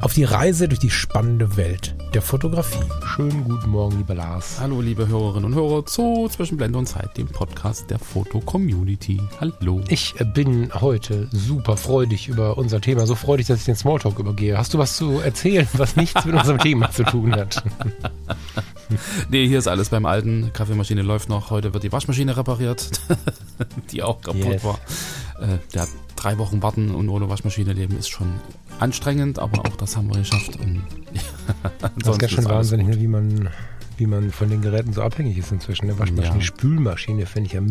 auf die Reise durch die spannende Welt der Fotografie. Schönen guten Morgen, lieber Lars. Hallo, liebe Hörerinnen und Hörer zu Zwischen Blende und Zeit, dem Podcast der Foto-Community. Hallo. Ich bin heute super freudig über unser Thema. So freudig, dass ich den Smalltalk übergehe. Hast du was zu erzählen, was nichts mit unserem Thema zu tun hat? nee, hier ist alles beim Alten. Kaffeemaschine läuft noch. Heute wird die Waschmaschine repariert, die auch kaputt yes. war. Äh, der drei Wochen warten und ohne Waschmaschine leben ist schon anstrengend, aber auch das haben wir geschafft. Und, ja, das ist ganz schön wahnsinnig, ne, wie man, wie man von den Geräten so abhängig ist inzwischen. Eine Waschmaschine, ja. Spülmaschine finde ich ja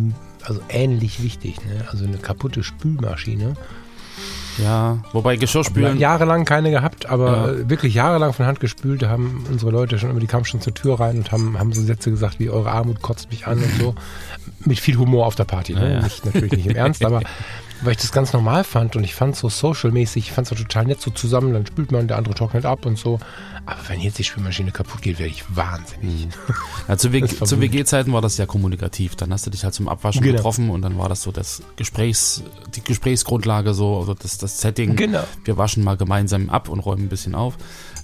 also ähnlich wichtig. Ne? Also eine kaputte Spülmaschine. Ja, wobei Geschirrspülen. Jahrelang keine gehabt, aber ja. wirklich jahrelang von Hand gespült. Da haben unsere Leute schon immer, die kamen schon zur Tür rein und haben, haben so Sätze gesagt wie: Eure Armut kotzt mich an und so. Mit viel Humor auf der Party. Ne? Ja, ja. Nicht, natürlich nicht im Ernst, aber weil ich das ganz normal fand und ich fand es so social-mäßig, ich fand es total nett so zusammen, dann spült man, der andere trocknet ab und so. Aber wenn jetzt die Spülmaschine kaputt geht, werde ich wahnsinnig. Mhm. Ja, zu, WG-Zeiten war das ja kommunikativ. Dann hast du dich halt zum Abwaschen genau. getroffen und dann war das so das Gesprächs, die Gesprächsgrundlage so, also das, das Setting. Genau. Wir waschen mal gemeinsam ab und räumen ein bisschen auf.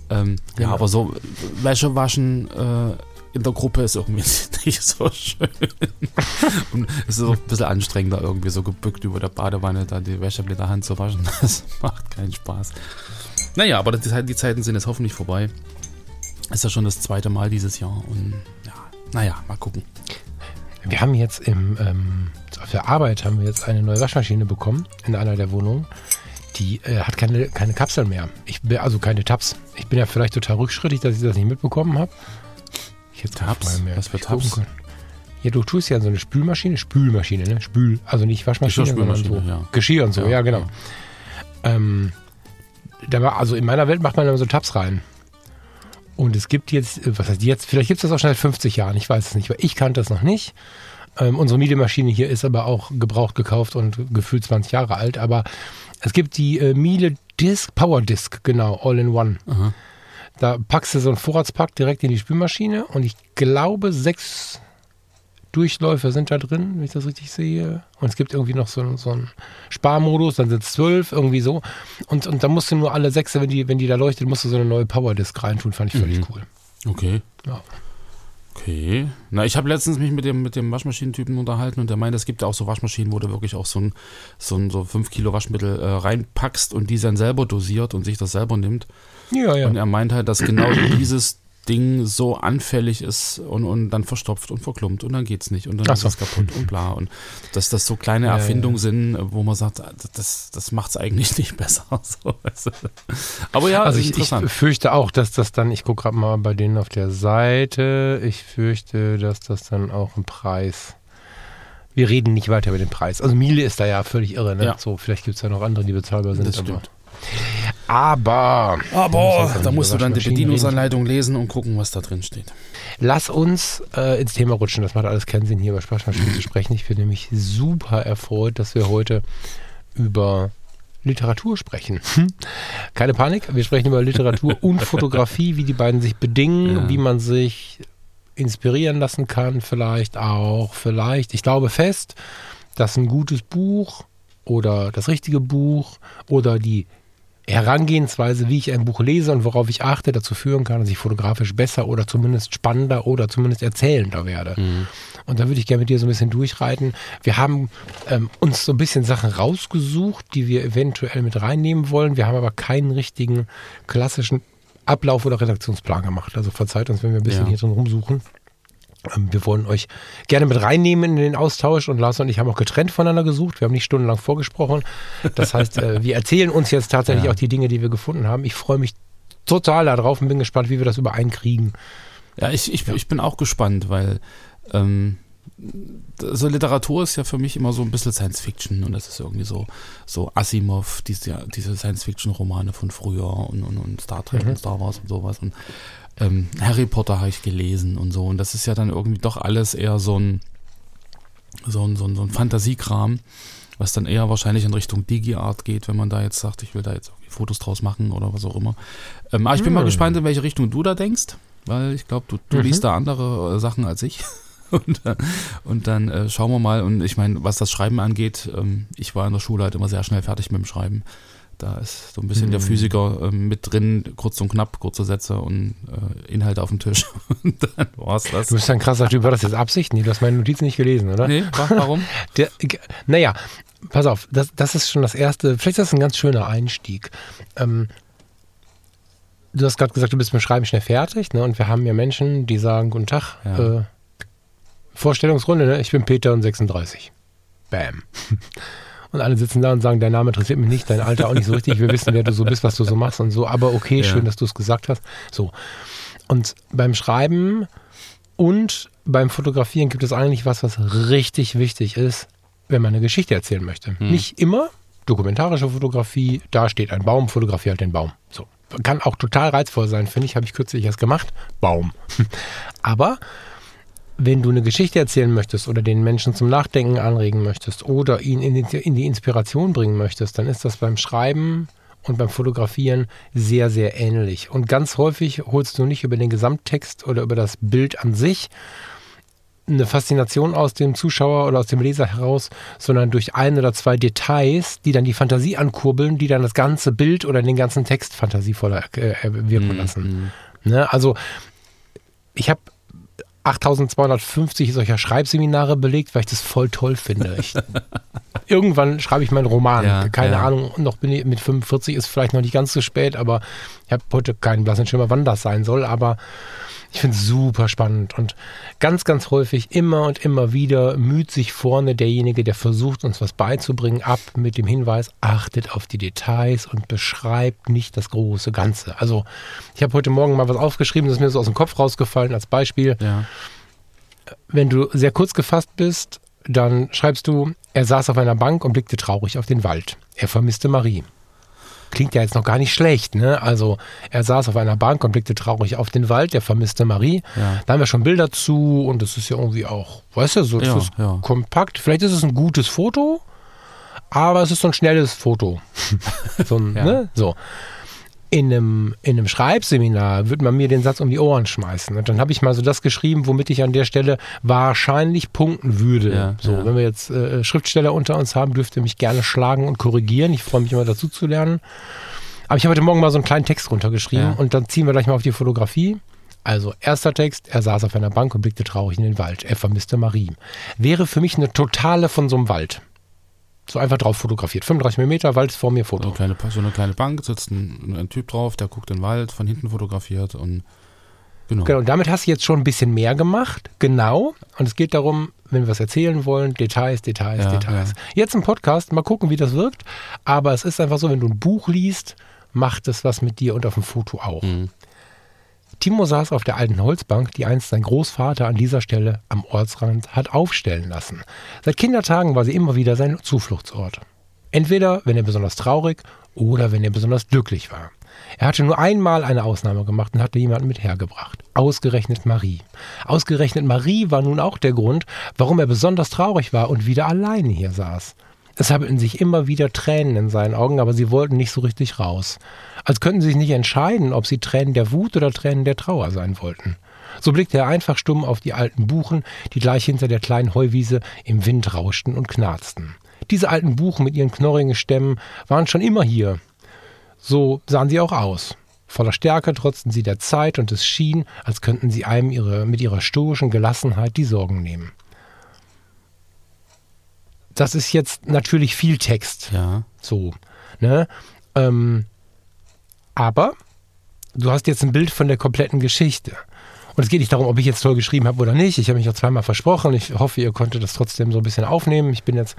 Ähm, genau. Ja, aber so Wäsche waschen, äh, in der Gruppe ist irgendwie nicht so schön. Und es ist auch ein bisschen anstrengender, irgendwie so gebückt über der Badewanne da die Wäsche mit der Hand zu waschen. Das macht keinen Spaß. Naja, aber die, die Zeiten sind jetzt hoffentlich vorbei. Ist ja schon das zweite Mal dieses Jahr. Und ja, naja, mal gucken. Wir haben jetzt im, ähm, auf der Arbeit haben wir jetzt eine neue Waschmaschine bekommen in einer der Wohnungen. Die äh, hat keine, keine Kapseln mehr. Ich bin, also keine Tabs. Ich bin ja vielleicht total rückschrittig, dass ich das nicht mitbekommen habe ich jetzt Tabs? Was für Tabs? Ja, du tust ja so eine Spülmaschine, Spülmaschine, ne? Spül, also nicht Waschmaschine, sondern so ja. Geschirr und so, ja, ja genau. Ja. Ähm, da war, also in meiner Welt macht man immer so Tabs rein. Und es gibt jetzt, was heißt jetzt, vielleicht gibt es das auch schon seit 50 Jahren, ich weiß es nicht, weil ich kannte das noch nicht. Ähm, unsere Miele-Maschine hier ist aber auch gebraucht gekauft und gefühlt 20 Jahre alt, aber es gibt die äh, Miele Disc, Power Disc, genau, All in One. Aha. Da packst du so einen Vorratspack direkt in die Spülmaschine und ich glaube, sechs Durchläufe sind da drin, wenn ich das richtig sehe. Und es gibt irgendwie noch so, so einen Sparmodus, dann sind es zwölf, irgendwie so. Und, und da musst du nur alle sechs, wenn die, wenn die da leuchtet, musst du so eine neue Powerdisk reintun. Fand ich völlig mhm. cool. Okay. Ja. Okay. Na, ich habe letztens mich mit dem, mit dem Waschmaschinentypen unterhalten und der meint, es gibt ja auch so Waschmaschinen, wo du wirklich auch so ein, so ein so 5 Kilo Waschmittel äh, reinpackst und die dann selber dosiert und sich das selber nimmt. Ja, ja. Und er meint halt, dass genau dieses Ding so anfällig ist und, und dann verstopft und verklumpt und dann geht's nicht und dann so. ist es kaputt und bla. Und dass das so kleine ja, Erfindungen ja. sind, wo man sagt, das, das macht es eigentlich nicht besser. So, Aber ja, also ich, ich, fürchte auch, dass das dann, ich gucke gerade mal bei denen auf der Seite, ich fürchte, dass das dann auch im Preis wir reden nicht weiter über den Preis. Also Miele ist da ja völlig irre. Ne? Ja. So, vielleicht gibt es ja noch andere, die bezahlbar sind. Das stimmt. Aber. Aber da musst du dann die Bedienungsanleitung lesen und gucken, was da drin steht. Lass uns äh, ins Thema rutschen. Das macht alles keinen Sinn, hier über Sprachmaschinen zu sprechen. Ich bin nämlich super erfreut, dass wir heute über Literatur sprechen. Keine Panik, wir sprechen über Literatur und Fotografie, wie die beiden sich bedingen, ja. wie man sich inspirieren lassen kann, vielleicht auch, vielleicht. Ich glaube fest, dass ein gutes Buch oder das richtige Buch oder die Herangehensweise, wie ich ein Buch lese und worauf ich achte, dazu führen kann, dass ich fotografisch besser oder zumindest spannender oder zumindest erzählender werde. Mhm. Und da würde ich gerne mit dir so ein bisschen durchreiten. Wir haben ähm, uns so ein bisschen Sachen rausgesucht, die wir eventuell mit reinnehmen wollen. Wir haben aber keinen richtigen klassischen Ablauf oder Redaktionsplan gemacht. Also verzeiht uns, wenn wir ein bisschen ja. hier drin rumsuchen. Ähm, wir wollen euch gerne mit reinnehmen in den Austausch und Lars und ich haben auch getrennt voneinander gesucht. Wir haben nicht stundenlang vorgesprochen. Das heißt, äh, wir erzählen uns jetzt tatsächlich ja. auch die Dinge, die wir gefunden haben. Ich freue mich total darauf und bin gespannt, wie wir das übereinkriegen. Ja, ich, ich, ja. ich bin auch gespannt, weil ähm, so Literatur ist ja für mich immer so ein bisschen Science Fiction und das ist irgendwie so, so Asimov, diese, diese Science Fiction Romane von früher und, und, und Star Trek mhm. und Star Wars und sowas. Und ähm, Harry Potter habe ich gelesen und so. Und das ist ja dann irgendwie doch alles eher so ein, so ein, so ein, so ein Fantasiekram. was dann eher wahrscheinlich in Richtung Digi-Art geht, wenn man da jetzt sagt, ich will da jetzt Fotos draus machen oder was auch immer. Ähm, aber ich bin hm. mal gespannt, in welche Richtung du da denkst, weil ich glaube, du, du mhm. liest da andere äh, Sachen als ich. und, äh, und dann äh, schauen wir mal. Und ich meine, was das Schreiben angeht, ähm, ich war in der Schule halt immer sehr schnell fertig mit dem Schreiben. Da ist so ein bisschen mhm. der Physiker äh, mit drin, kurz und knapp, kurze Sätze und äh, Inhalte auf dem Tisch. und dann war's das. Du bist ein krasser Typ. War das jetzt Absicht? Nee, du hast meine Notizen nicht gelesen, oder? Nee, warum? der, naja, pass auf, das, das ist schon das erste, vielleicht ist das ein ganz schöner Einstieg. Ähm, du hast gerade gesagt, du bist mit dem Schreiben schnell fertig, ne? Und wir haben ja Menschen, die sagen, guten Tag, ja. äh, Vorstellungsrunde, ne? ich bin Peter und 36. Bam. Und alle sitzen da und sagen, dein Name interessiert mich nicht, dein Alter auch nicht so richtig, wir wissen, wer du so bist, was du so machst und so, aber okay, ja. schön, dass du es gesagt hast. So. Und beim Schreiben und beim Fotografieren gibt es eigentlich was, was richtig wichtig ist, wenn man eine Geschichte erzählen möchte. Hm. Nicht immer dokumentarische Fotografie, da steht ein Baum, fotografiere halt den Baum. So. Kann auch total reizvoll sein, finde ich, habe ich kürzlich erst gemacht. Baum. Aber wenn du eine Geschichte erzählen möchtest oder den Menschen zum Nachdenken anregen möchtest oder ihn in die, in die Inspiration bringen möchtest, dann ist das beim Schreiben und beim Fotografieren sehr, sehr ähnlich. Und ganz häufig holst du nicht über den Gesamttext oder über das Bild an sich eine Faszination aus dem Zuschauer oder aus dem Leser heraus, sondern durch ein oder zwei Details, die dann die Fantasie ankurbeln, die dann das ganze Bild oder den ganzen Text fantasievoller äh, wirken mhm. lassen. Mhm. Ne? Also ich habe 8250 solcher Schreibseminare belegt, weil ich das voll toll finde. Ich, irgendwann schreibe ich meinen Roman. Ja, Keine ja. Ahnung, noch bin ich mit 45 ist vielleicht noch nicht ganz so spät, aber ich habe heute keinen blassen Schimmer, wann das sein soll, aber ich finde es super spannend und ganz, ganz häufig immer und immer wieder müht sich vorne derjenige, der versucht, uns was beizubringen, ab mit dem Hinweis, achtet auf die Details und beschreibt nicht das große Ganze. Also ich habe heute Morgen mal was aufgeschrieben, das ist mir so aus dem Kopf rausgefallen als Beispiel. Ja. Wenn du sehr kurz gefasst bist, dann schreibst du, er saß auf einer Bank und blickte traurig auf den Wald. Er vermisste Marie klingt ja jetzt noch gar nicht schlecht. Ne? Also er saß auf einer Bank und blickte traurig auf den Wald, der vermisste Marie. Ja. Da haben wir schon Bilder zu und das ist ja irgendwie auch, weißt du, so ja, ja. kompakt. Vielleicht ist es ein gutes Foto, aber es ist so ein schnelles Foto. so, ein, ne? so in einem, in einem Schreibseminar würde man mir den Satz um die Ohren schmeißen. Und dann habe ich mal so das geschrieben, womit ich an der Stelle wahrscheinlich punkten würde. Ja, so, ja. wenn wir jetzt äh, Schriftsteller unter uns haben, dürft ihr mich gerne schlagen und korrigieren. Ich freue mich immer dazu zu lernen. Aber ich habe heute Morgen mal so einen kleinen Text runtergeschrieben ja. und dann ziehen wir gleich mal auf die Fotografie. Also, erster Text, er saß auf einer Bank und blickte traurig in den Wald. Er vermisste Marie. Wäre für mich eine totale von so einem Wald so einfach drauf fotografiert. 35 mm, Wald ist vor mir, Foto. So eine kleine, so eine kleine Bank, sitzt ein, ein, Typ drauf, der guckt den Wald, von hinten fotografiert und genau. Genau, und damit hast du jetzt schon ein bisschen mehr gemacht, genau. Und es geht darum, wenn wir was erzählen wollen, Details, Details, ja, Details. Ja. Jetzt im Podcast, mal gucken, wie das wirkt. Aber es ist einfach so, wenn du ein Buch liest, macht es was mit dir und auf dem Foto auch. Mhm. Timo saß auf der alten Holzbank, die einst sein Großvater an dieser Stelle am Ortsrand hat aufstellen lassen. Seit Kindertagen war sie immer wieder sein Zufluchtsort. Entweder, wenn er besonders traurig oder wenn er besonders glücklich war. Er hatte nur einmal eine Ausnahme gemacht und hatte jemanden mit hergebracht. Ausgerechnet Marie. Ausgerechnet Marie war nun auch der Grund, warum er besonders traurig war und wieder alleine hier saß. Es habelten sich immer wieder Tränen in seinen Augen, aber sie wollten nicht so richtig raus als könnten sie sich nicht entscheiden, ob sie Tränen der Wut oder Tränen der Trauer sein wollten. So blickte er einfach stumm auf die alten Buchen, die gleich hinter der kleinen Heuwiese im Wind rauschten und knarzten. Diese alten Buchen mit ihren knorrigen Stämmen waren schon immer hier. So sahen sie auch aus. Voller Stärke trotzten sie der Zeit und es schien, als könnten sie einem ihre, mit ihrer stoischen Gelassenheit die Sorgen nehmen. Das ist jetzt natürlich viel Text. Ja. So. Ne? Ähm, aber du hast jetzt ein Bild von der kompletten Geschichte. Und es geht nicht darum, ob ich jetzt toll geschrieben habe oder nicht. Ich habe mich auch zweimal versprochen. Ich hoffe, ihr konntet das trotzdem so ein bisschen aufnehmen. Ich bin jetzt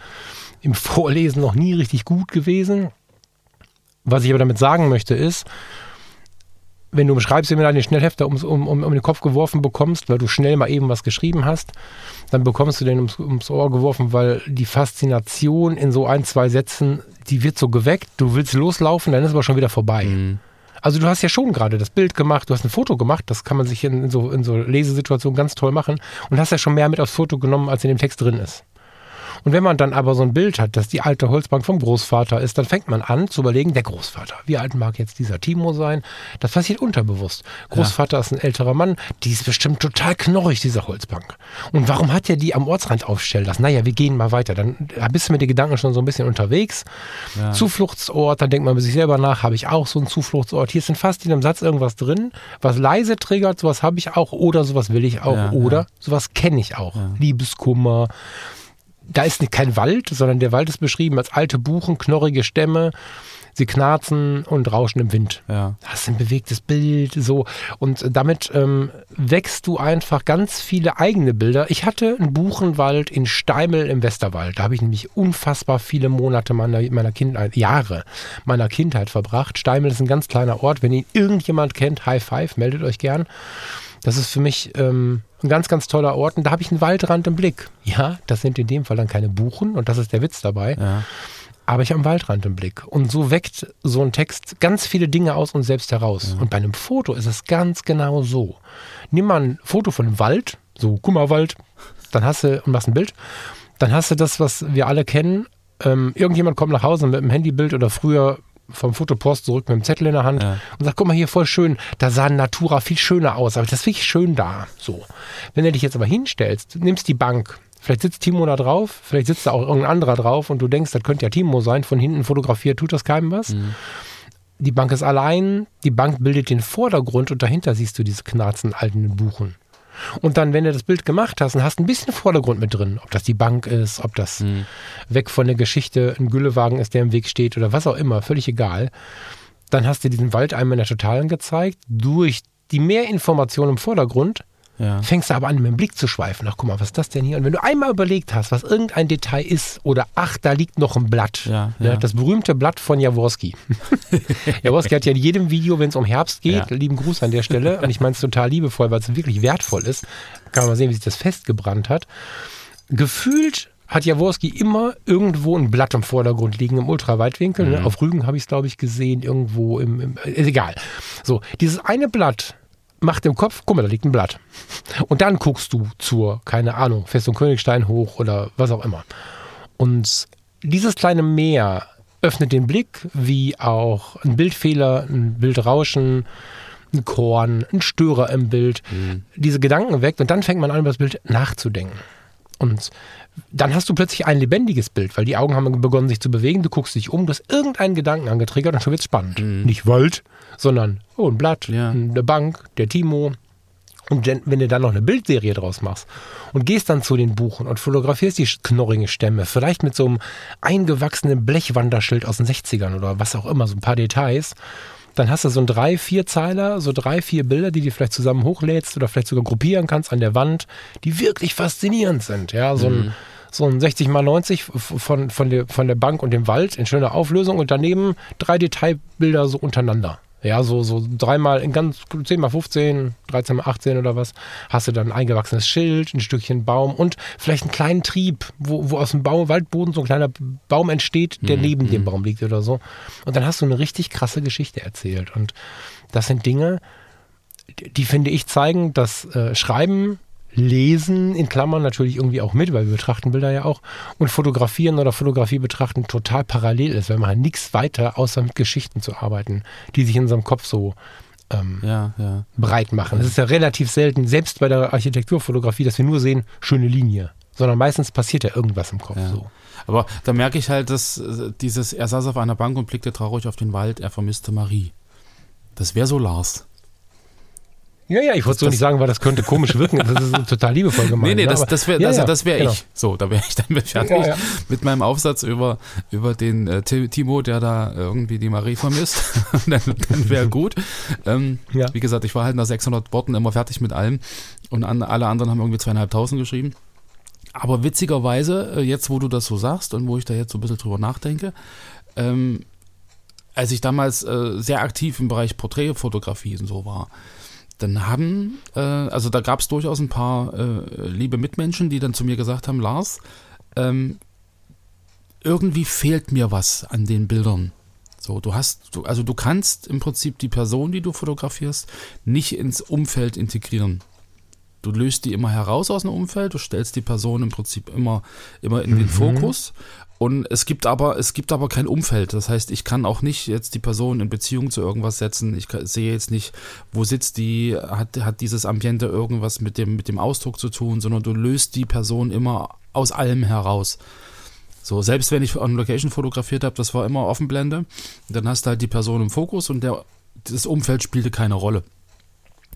im Vorlesen noch nie richtig gut gewesen. Was ich aber damit sagen möchte ist, wenn du im Schreibseminar den Schnellhefter ums, um, um, um den Kopf geworfen bekommst, weil du schnell mal eben was geschrieben hast, dann bekommst du den ums, ums Ohr geworfen, weil die Faszination in so ein, zwei Sätzen, die wird so geweckt, du willst loslaufen, dann ist aber schon wieder vorbei. Mhm. Also du hast ja schon gerade das Bild gemacht, du hast ein Foto gemacht, das kann man sich in, in, so, in so Lesesituationen ganz toll machen und hast ja schon mehr mit aufs Foto genommen, als in dem Text drin ist. Und wenn man dann aber so ein Bild hat, dass die alte Holzbank vom Großvater ist, dann fängt man an zu überlegen, der Großvater, wie alt mag jetzt dieser Timo sein? Das passiert unterbewusst. Großvater ja. ist ein älterer Mann, die ist bestimmt total knorrig, diese Holzbank. Und warum hat er die am Ortsrand aufstellen lassen? Naja, wir gehen mal weiter. Dann bist du mit den Gedanken schon so ein bisschen unterwegs. Ja. Zufluchtsort, dann denkt man bei sich selber nach, habe ich auch so einen Zufluchtsort. Hier ist in fast jedem Satz irgendwas drin, was leise triggert, sowas habe ich auch oder sowas will ich auch ja, oder sowas kenne ich auch. Liebeskummer, da ist kein Wald, sondern der Wald ist beschrieben als alte Buchen, knorrige Stämme. Sie knarzen und rauschen im Wind. Ja. Das ist ein bewegtes Bild, so. Und damit ähm, wächst du einfach ganz viele eigene Bilder. Ich hatte einen Buchenwald in Steimel im Westerwald. Da habe ich nämlich unfassbar viele Monate meiner, meiner Kindheit, Jahre meiner Kindheit verbracht. Steimel ist ein ganz kleiner Ort. Wenn ihn irgendjemand kennt, High Five, meldet euch gern. Das ist für mich ähm, ein ganz, ganz toller Ort. Und da habe ich einen Waldrand im Blick. Ja, das sind in dem Fall dann keine Buchen und das ist der Witz dabei. Ja. Aber ich habe einen Waldrand im Blick. Und so weckt so ein Text ganz viele Dinge aus uns selbst heraus. Ja. Und bei einem Foto ist es ganz genau so. Nimm mal ein Foto von einem Wald, so Kummerwald, dann hast du, und machst ein Bild, dann hast du das, was wir alle kennen. Ähm, irgendjemand kommt nach Hause mit einem Handybild oder früher vom Fotopost zurück mit dem Zettel in der Hand ja. und sagt, guck mal hier, voll schön, da sah Natura viel schöner aus, aber das ist wirklich schön da. So. Wenn du dich jetzt aber hinstellst, nimmst die Bank, vielleicht sitzt Timo da drauf, vielleicht sitzt da auch irgendein anderer drauf und du denkst, das könnte ja Timo sein, von hinten fotografiert, tut das keinem was. Mhm. Die Bank ist allein, die Bank bildet den Vordergrund und dahinter siehst du diese knarzen alten Buchen. Und dann, wenn du das Bild gemacht hast und hast ein bisschen Vordergrund mit drin, ob das die Bank ist, ob das mhm. weg von der Geschichte ein Güllewagen ist, der im Weg steht oder was auch immer, völlig egal, dann hast du diesen Wald einmal in der Totalen gezeigt. Durch die Mehrinformation im Vordergrund ja. Fängst du aber an, mit dem Blick zu schweifen. Ach, guck mal, was ist das denn hier? Und wenn du einmal überlegt hast, was irgendein Detail ist, oder ach, da liegt noch ein Blatt. Ja, ne, ja. Das berühmte Blatt von Jaworski. Jaworski hat ja in jedem Video, wenn es um Herbst geht, lieben Gruß an der Stelle, und ich meine es total liebevoll, weil es wirklich wertvoll ist, kann man mal sehen, wie sich das festgebrannt hat. Gefühlt hat Jaworski immer irgendwo ein Blatt im Vordergrund liegen, im Ultraweitwinkel. Ne? Mhm. Ne? Auf Rügen habe ich es, glaube ich, gesehen, irgendwo im, im, ist egal. So, dieses eine Blatt macht im Kopf, guck mal, da liegt ein Blatt. Und dann guckst du zur, keine Ahnung, Festung Königstein hoch oder was auch immer. Und dieses kleine Meer öffnet den Blick, wie auch ein Bildfehler, ein Bildrauschen, ein Korn, ein Störer im Bild, mhm. diese Gedanken weckt und dann fängt man an, über das Bild nachzudenken. Und dann hast du plötzlich ein lebendiges Bild, weil die Augen haben begonnen, sich zu bewegen. Du guckst dich um, du hast irgendeinen Gedanken angetriggert und schon wird es spannend. Mhm. Nicht Wald, sondern oh, ein Blatt, ja. eine Bank, der Timo. Und wenn du dann noch eine Bildserie draus machst und gehst dann zu den Buchen und fotografierst die knorrigen Stämme, vielleicht mit so einem eingewachsenen Blechwanderschild aus den 60ern oder was auch immer, so ein paar Details, dann hast du so ein drei, vier Zeiler, so drei, vier Bilder, die du vielleicht zusammen hochlädst oder vielleicht sogar gruppieren kannst an der Wand, die wirklich faszinierend sind. Ja, so ein, mhm. so ein 60 mal 90 von, von, der, von der Bank und dem Wald in schöner Auflösung und daneben drei Detailbilder so untereinander. Ja, so, so dreimal in ganz 10 mal 15, 13 mal 18 oder was, hast du dann ein eingewachsenes Schild, ein Stückchen Baum und vielleicht einen kleinen Trieb, wo, wo aus dem Baum, Waldboden so ein kleiner Baum entsteht, der mhm. neben dem mhm. Baum liegt oder so. Und dann hast du eine richtig krasse Geschichte erzählt. Und das sind Dinge, die finde ich zeigen, dass äh, Schreiben Lesen in Klammern natürlich irgendwie auch mit, weil wir betrachten Bilder ja auch. Und Fotografieren oder Fotografie betrachten total parallel ist, weil man halt nichts weiter, außer mit Geschichten zu arbeiten, die sich in unserem Kopf so ähm, ja, ja. breit machen. Es ist ja relativ selten, selbst bei der Architekturfotografie, dass wir nur sehen, schöne Linie. Sondern meistens passiert ja irgendwas im Kopf ja. so. Aber da merke ich halt, dass äh, dieses, er saß auf einer Bank und blickte traurig auf den Wald, er vermisste Marie. Das wäre so Lars. Ja, ja, ich wollte so nicht sagen, weil das könnte komisch wirken. Das ist total liebevoll gemeint. Nee, nee, das, das wäre ja, also, das wär genau. ich. So, da wäre ich dann fertig ja, ja. mit meinem Aufsatz über, über den äh, Timo, der da irgendwie die Marie vermisst. dann dann wäre gut. Ähm. Wie gesagt, ich war halt nach 600 Worten immer fertig mit allem und an, alle anderen haben irgendwie zweieinhalbtausend geschrieben. Aber witzigerweise, äh, jetzt wo du das so sagst und wo ich da jetzt so ein bisschen drüber nachdenke, ähm, als ich damals äh, sehr aktiv im Bereich Porträtfotografie und so war, dann haben, äh, also da gab es durchaus ein paar äh, liebe Mitmenschen, die dann zu mir gesagt haben, Lars, ähm, irgendwie fehlt mir was an den Bildern. So, du hast, du, also du kannst im Prinzip die Person, die du fotografierst, nicht ins Umfeld integrieren. Du löst die immer heraus aus dem Umfeld, du stellst die Person im Prinzip immer, immer in den mhm. Fokus. Und es gibt aber, es gibt aber kein Umfeld. Das heißt, ich kann auch nicht jetzt die Person in Beziehung zu irgendwas setzen. Ich sehe jetzt nicht, wo sitzt die, hat, hat dieses Ambiente irgendwas mit dem, mit dem Ausdruck zu tun, sondern du löst die Person immer aus allem heraus. So, selbst wenn ich on Location fotografiert habe, das war immer Offenblende. Dann hast du halt die Person im Fokus und der, das Umfeld spielte keine Rolle.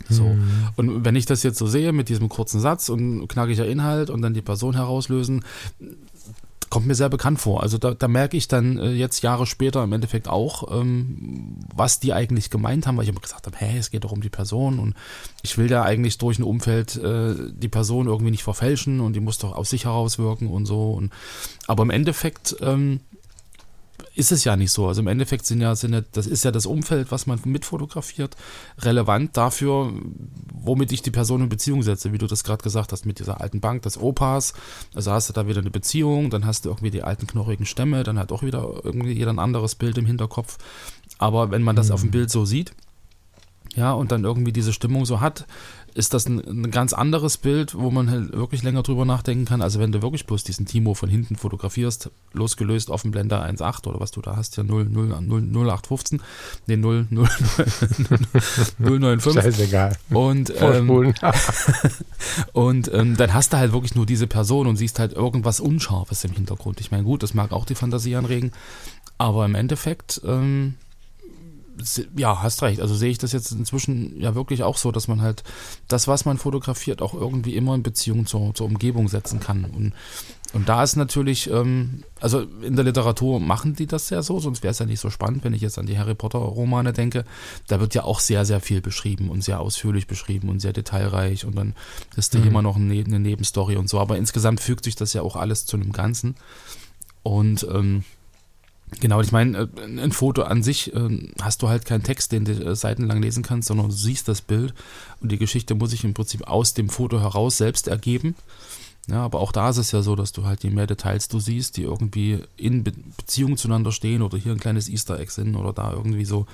So. Mhm. Und wenn ich das jetzt so sehe mit diesem kurzen Satz und knackiger Inhalt und dann die Person herauslösen, kommt mir sehr bekannt vor. Also da, da merke ich dann äh, jetzt Jahre später im Endeffekt auch, ähm, was die eigentlich gemeint haben, weil ich immer gesagt habe, hey, es geht doch um die Person und ich will ja eigentlich durch ein Umfeld äh, die Person irgendwie nicht verfälschen und die muss doch aus sich heraus wirken und so. Und, aber im Endeffekt ähm, ist es ja nicht so. Also im Endeffekt sind ja, sind ja, das ist ja das Umfeld, was man mitfotografiert, relevant dafür, womit ich die Person in Beziehung setze, wie du das gerade gesagt hast, mit dieser alten Bank des Opas. Also hast du da wieder eine Beziehung, dann hast du irgendwie die alten knochigen Stämme, dann hat auch wieder irgendwie jeder ein anderes Bild im Hinterkopf. Aber wenn man das mhm. auf dem Bild so sieht, ja, und dann irgendwie diese Stimmung so hat, ist das ein, ein, ganz anderes Bild, wo man halt wirklich länger drüber nachdenken kann. Also wenn du wirklich bloß diesen Timo von hinten fotografierst, losgelöst auf dem Blender 1.8 oder was du da hast, ja 0, 0, 0, 0815, nee 0, 0, 095. Scheißegal. Und, ähm, und ähm, dann hast du halt wirklich nur diese Person und siehst halt irgendwas Unscharfes im Hintergrund. Ich meine, gut, das mag auch die Fantasie anregen, aber im Endeffekt ähm, ja, hast recht. Also sehe ich das jetzt inzwischen ja wirklich auch so, dass man halt das, was man fotografiert, auch irgendwie immer in Beziehung zur, zur Umgebung setzen kann. Und, und da ist natürlich, ähm, also in der Literatur machen die das ja so, sonst wäre es ja nicht so spannend, wenn ich jetzt an die Harry Potter-Romane denke. Da wird ja auch sehr, sehr viel beschrieben und sehr ausführlich beschrieben und sehr detailreich und dann ist da mhm. immer noch eine, eine Nebenstory und so. Aber insgesamt fügt sich das ja auch alles zu einem Ganzen. Und ähm, Genau, ich meine, äh, ein Foto an sich äh, hast du halt keinen Text, den du äh, seitenlang lesen kannst, sondern du siehst das Bild und die Geschichte muss sich im Prinzip aus dem Foto heraus selbst ergeben. Ja, aber auch da ist es ja so, dass du halt je mehr Details du siehst, die irgendwie in Be Beziehung zueinander stehen oder hier ein kleines Easter Egg sind oder da irgendwie so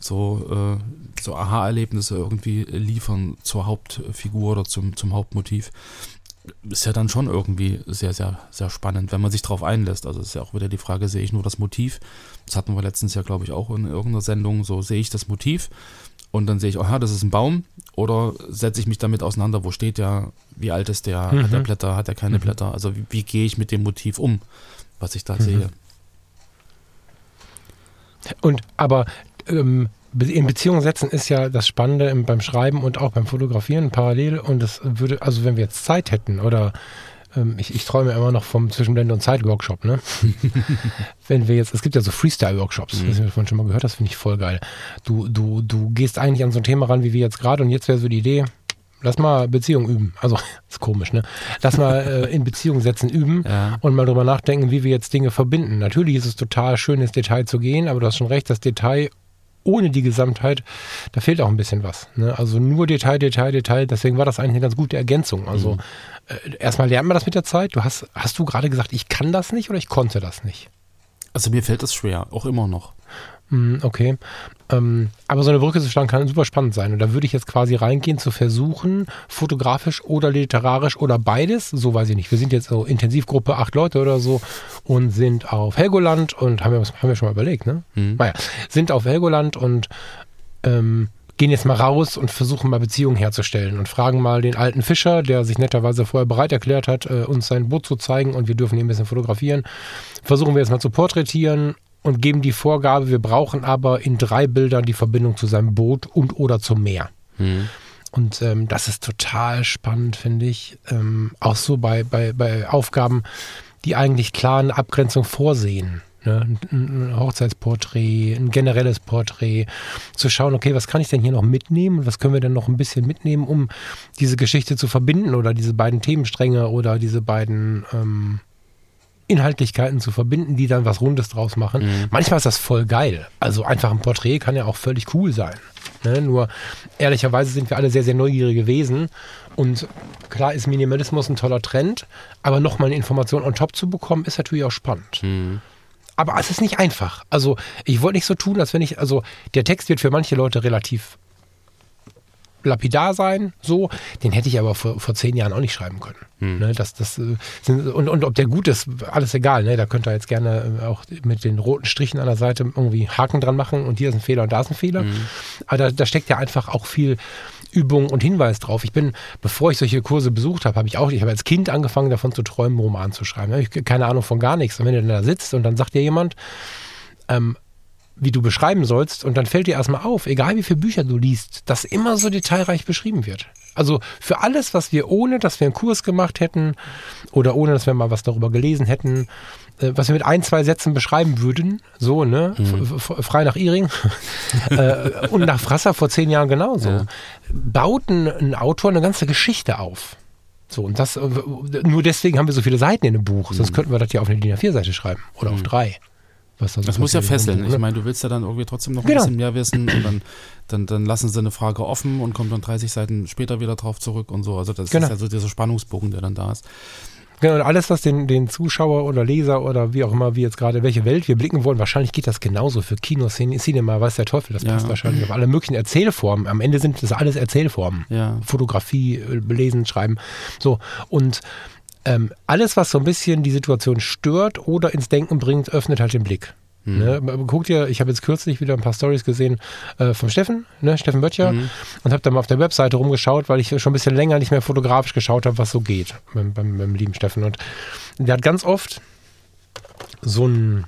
so äh, so Aha-Erlebnisse irgendwie liefern zur Hauptfigur oder zum zum Hauptmotiv, ist ja dann schon irgendwie sehr, sehr, sehr spannend, wenn man sich darauf einlässt. Also ist ja auch wieder die Frage, sehe ich nur das Motiv? Das hatten wir letztens ja, glaube ich, auch in irgendeiner Sendung. So sehe ich das Motiv und dann sehe ich, aha, das ist ein Baum. Oder setze ich mich damit auseinander, wo steht der, wie alt ist der, mhm. hat er Blätter, hat er keine mhm. Blätter? Also wie, wie, gehe ich mit dem Motiv um, was ich da mhm. sehe? Und aber ähm, in Beziehung setzen ist ja das Spannende beim Schreiben und auch beim Fotografieren parallel. Und das würde, also wenn wir jetzt Zeit hätten oder ähm, ich, ich träume immer noch vom Zwischenblende und Zeit-Workshop, ne? wenn wir jetzt, es gibt ja so Freestyle-Workshops, mhm. das haben wir schon mal gehört, das finde ich voll geil. Du, du, du gehst eigentlich an so ein Thema ran, wie wir jetzt gerade, und jetzt wäre so die Idee, lass mal Beziehung üben. Also, ist komisch, ne? Lass mal äh, in Beziehung setzen üben ja. und mal drüber nachdenken, wie wir jetzt Dinge verbinden. Natürlich ist es total schön, ins Detail zu gehen, aber du hast schon recht, das Detail ohne die Gesamtheit, da fehlt auch ein bisschen was. Ne? Also nur Detail, Detail, Detail. Deswegen war das eigentlich eine ganz gute Ergänzung. Also mhm. äh, erstmal lernt man das mit der Zeit. Du hast, hast du gerade gesagt, ich kann das nicht oder ich konnte das nicht? Also mir fällt das schwer, auch immer noch. Hm, okay. Ähm, aber so eine Brücke zu schlagen kann super spannend sein. Und da würde ich jetzt quasi reingehen zu versuchen, fotografisch oder literarisch oder beides, so weiß ich nicht. Wir sind jetzt so Intensivgruppe, acht Leute oder so und sind auf Helgoland und haben wir, haben wir schon mal überlegt, ne? Mhm. Naja, sind auf Helgoland und ähm, gehen jetzt mal raus und versuchen mal Beziehungen herzustellen und fragen mal den alten Fischer, der sich netterweise vorher bereit erklärt hat, äh, uns sein Boot zu zeigen und wir dürfen ihn ein bisschen fotografieren. Versuchen wir jetzt mal zu porträtieren und geben die Vorgabe, wir brauchen aber in drei Bildern die Verbindung zu seinem Boot und oder zum Meer. Mhm. Und ähm, das ist total spannend, finde ich. Ähm, auch so bei, bei, bei Aufgaben, die eigentlich klar eine Abgrenzung vorsehen. Ne? Ein Hochzeitsporträt, ein generelles Porträt, zu schauen, okay, was kann ich denn hier noch mitnehmen was können wir denn noch ein bisschen mitnehmen, um diese Geschichte zu verbinden oder diese beiden Themenstränge oder diese beiden ähm, Inhaltlichkeiten zu verbinden, die dann was Rundes draus machen. Mhm. Manchmal ist das voll geil. Also einfach ein Porträt kann ja auch völlig cool sein. Ne? Nur ehrlicherweise sind wir alle sehr, sehr neugierige Wesen. Und klar ist Minimalismus ein toller Trend, aber nochmal eine Information on top zu bekommen, ist natürlich auch spannend. Mhm. Aber es ist nicht einfach. Also ich wollte nicht so tun, als wenn ich, also der Text wird für manche Leute relativ lapidar sein, so, den hätte ich aber vor, vor zehn Jahren auch nicht schreiben können. Hm. Ne, das, das, äh, sind, und, und ob der gut ist, alles egal. Ne? Da könnt ihr jetzt gerne äh, auch mit den roten Strichen an der Seite irgendwie Haken dran machen und hier ist ein Fehler und da ist ein Fehler. Hm. Aber da, da steckt ja einfach auch viel Übung und Hinweis drauf. Ich bin, bevor ich solche Kurse besucht habe, habe ich auch, ich habe als Kind angefangen davon zu träumen, Roman zu schreiben. Ich habe keine Ahnung von gar nichts. Und wenn du dann da sitzt und dann sagt dir jemand, ähm, wie du beschreiben sollst, und dann fällt dir erstmal auf, egal wie viele Bücher du liest, dass immer so detailreich beschrieben wird. Also für alles, was wir ohne, dass wir einen Kurs gemacht hätten oder ohne, dass wir mal was darüber gelesen hätten, äh, was wir mit ein, zwei Sätzen beschreiben würden, so, ne, mhm. frei nach Iring äh, und nach Frasser vor zehn Jahren genauso, ja. baut ein, ein Autor eine ganze Geschichte auf. So, und das, äh, nur deswegen haben wir so viele Seiten in einem Buch, sonst mhm. könnten wir das ja auf eine DIN A4-Seite schreiben oder mhm. auf drei. Was da so das muss ja fesseln. Ich meine, du willst ja dann irgendwie trotzdem noch ein genau. bisschen mehr wissen und dann, dann, dann lassen sie eine Frage offen und kommt dann 30 Seiten später wieder drauf zurück und so. Also das genau. ist ja so dieser Spannungsbogen, der dann da ist. Genau, und alles, was den, den Zuschauer oder Leser oder wie auch immer, wie jetzt gerade, welche Welt wir blicken wollen, wahrscheinlich geht das genauso für Kino, Cinema, weiß der Teufel, das ja. passt wahrscheinlich auf alle möglichen Erzählformen. Am Ende sind das alles Erzählformen. Ja. Fotografie, Lesen, Schreiben. So, und ähm, alles, was so ein bisschen die Situation stört oder ins Denken bringt, öffnet halt den Blick. Mhm. Ne? Guckt ihr, ich habe jetzt kürzlich wieder ein paar Stories gesehen äh, vom Steffen, ne? Steffen Böttcher, mhm. und habe da mal auf der Webseite rumgeschaut, weil ich schon ein bisschen länger nicht mehr fotografisch geschaut habe, was so geht beim, beim, beim lieben Steffen. Und der hat ganz oft so ein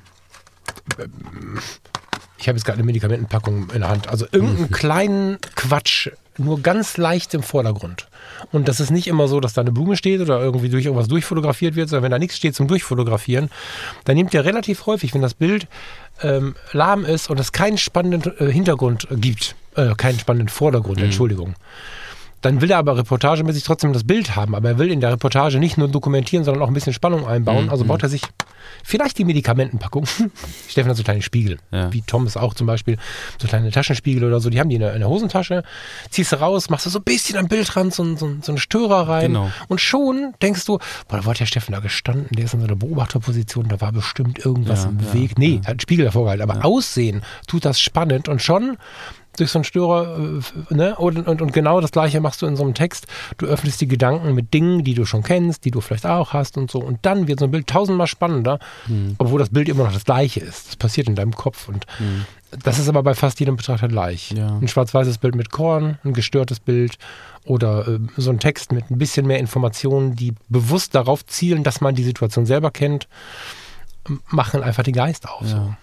ich habe jetzt gerade eine Medikamentenpackung in der Hand. Also irgendeinen mhm. kleinen Quatsch, nur ganz leicht im Vordergrund. Und das ist nicht immer so, dass da eine Blume steht oder irgendwie durch irgendwas durchfotografiert wird, sondern wenn da nichts steht zum Durchfotografieren, dann nimmt ihr relativ häufig, wenn das Bild ähm, lahm ist und es keinen spannenden äh, Hintergrund gibt, äh, keinen spannenden Vordergrund, mhm. Entschuldigung. Dann will er aber reportagemäßig trotzdem das Bild haben, aber er will in der Reportage nicht nur dokumentieren, sondern auch ein bisschen Spannung einbauen. Mhm. Also baut er sich Vielleicht die Medikamentenpackung. Steffen hat so kleine Spiegel, ja. wie Thomas auch zum Beispiel, so kleine Taschenspiegel oder so. Die haben die in der, in der Hosentasche, ziehst du raus, machst du so ein bisschen am Bildrand so, so, so einen Störer rein. Genau. Und schon denkst du, boah, da war der Steffen da gestanden, der ist in so einer Beobachterposition, da war bestimmt irgendwas ja, im ja, Weg. Nee, ja. hat einen Spiegel davor gehalten. Aber Aussehen tut das spannend und schon durch so einen Störer, äh, ne? Und, und, und genau das gleiche machst du in so einem Text. Du öffnest die Gedanken mit Dingen, die du schon kennst, die du vielleicht auch hast und so. Und dann wird so ein Bild tausendmal spannender, mhm. obwohl das Bild immer noch das gleiche ist. Das passiert in deinem Kopf. Und mhm. das ist aber bei fast jedem Betrachter gleich. Ja. Ein schwarz-weißes Bild mit Korn, ein gestörtes Bild oder äh, so ein Text mit ein bisschen mehr Informationen, die bewusst darauf zielen, dass man die Situation selber kennt, machen einfach den Geist auf. Ja. So.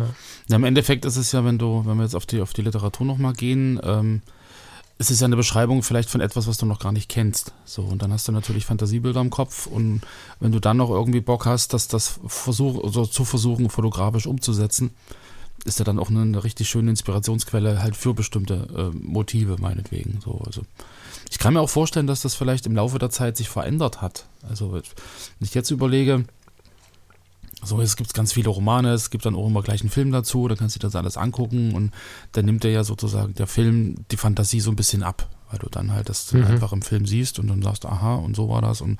Ja. Im Endeffekt ist es ja, wenn du, wenn wir jetzt auf die, auf die Literatur nochmal gehen, ähm, es ist ja eine Beschreibung vielleicht von etwas, was du noch gar nicht kennst. So, und dann hast du natürlich Fantasiebilder im Kopf und wenn du dann noch irgendwie Bock hast, dass das versuch, also zu versuchen, fotografisch umzusetzen, ist ja dann auch eine, eine richtig schöne Inspirationsquelle halt für bestimmte äh, Motive, meinetwegen. So, also ich kann mir auch vorstellen, dass das vielleicht im Laufe der Zeit sich verändert hat. Also, wenn ich jetzt überlege, so, es gibt ganz viele Romane, es gibt dann auch immer gleich einen Film dazu, da kannst du dir das alles angucken und dann nimmt der ja sozusagen der Film die Fantasie so ein bisschen ab, weil du dann halt das mhm. einfach im Film siehst und dann sagst, aha, und so war das und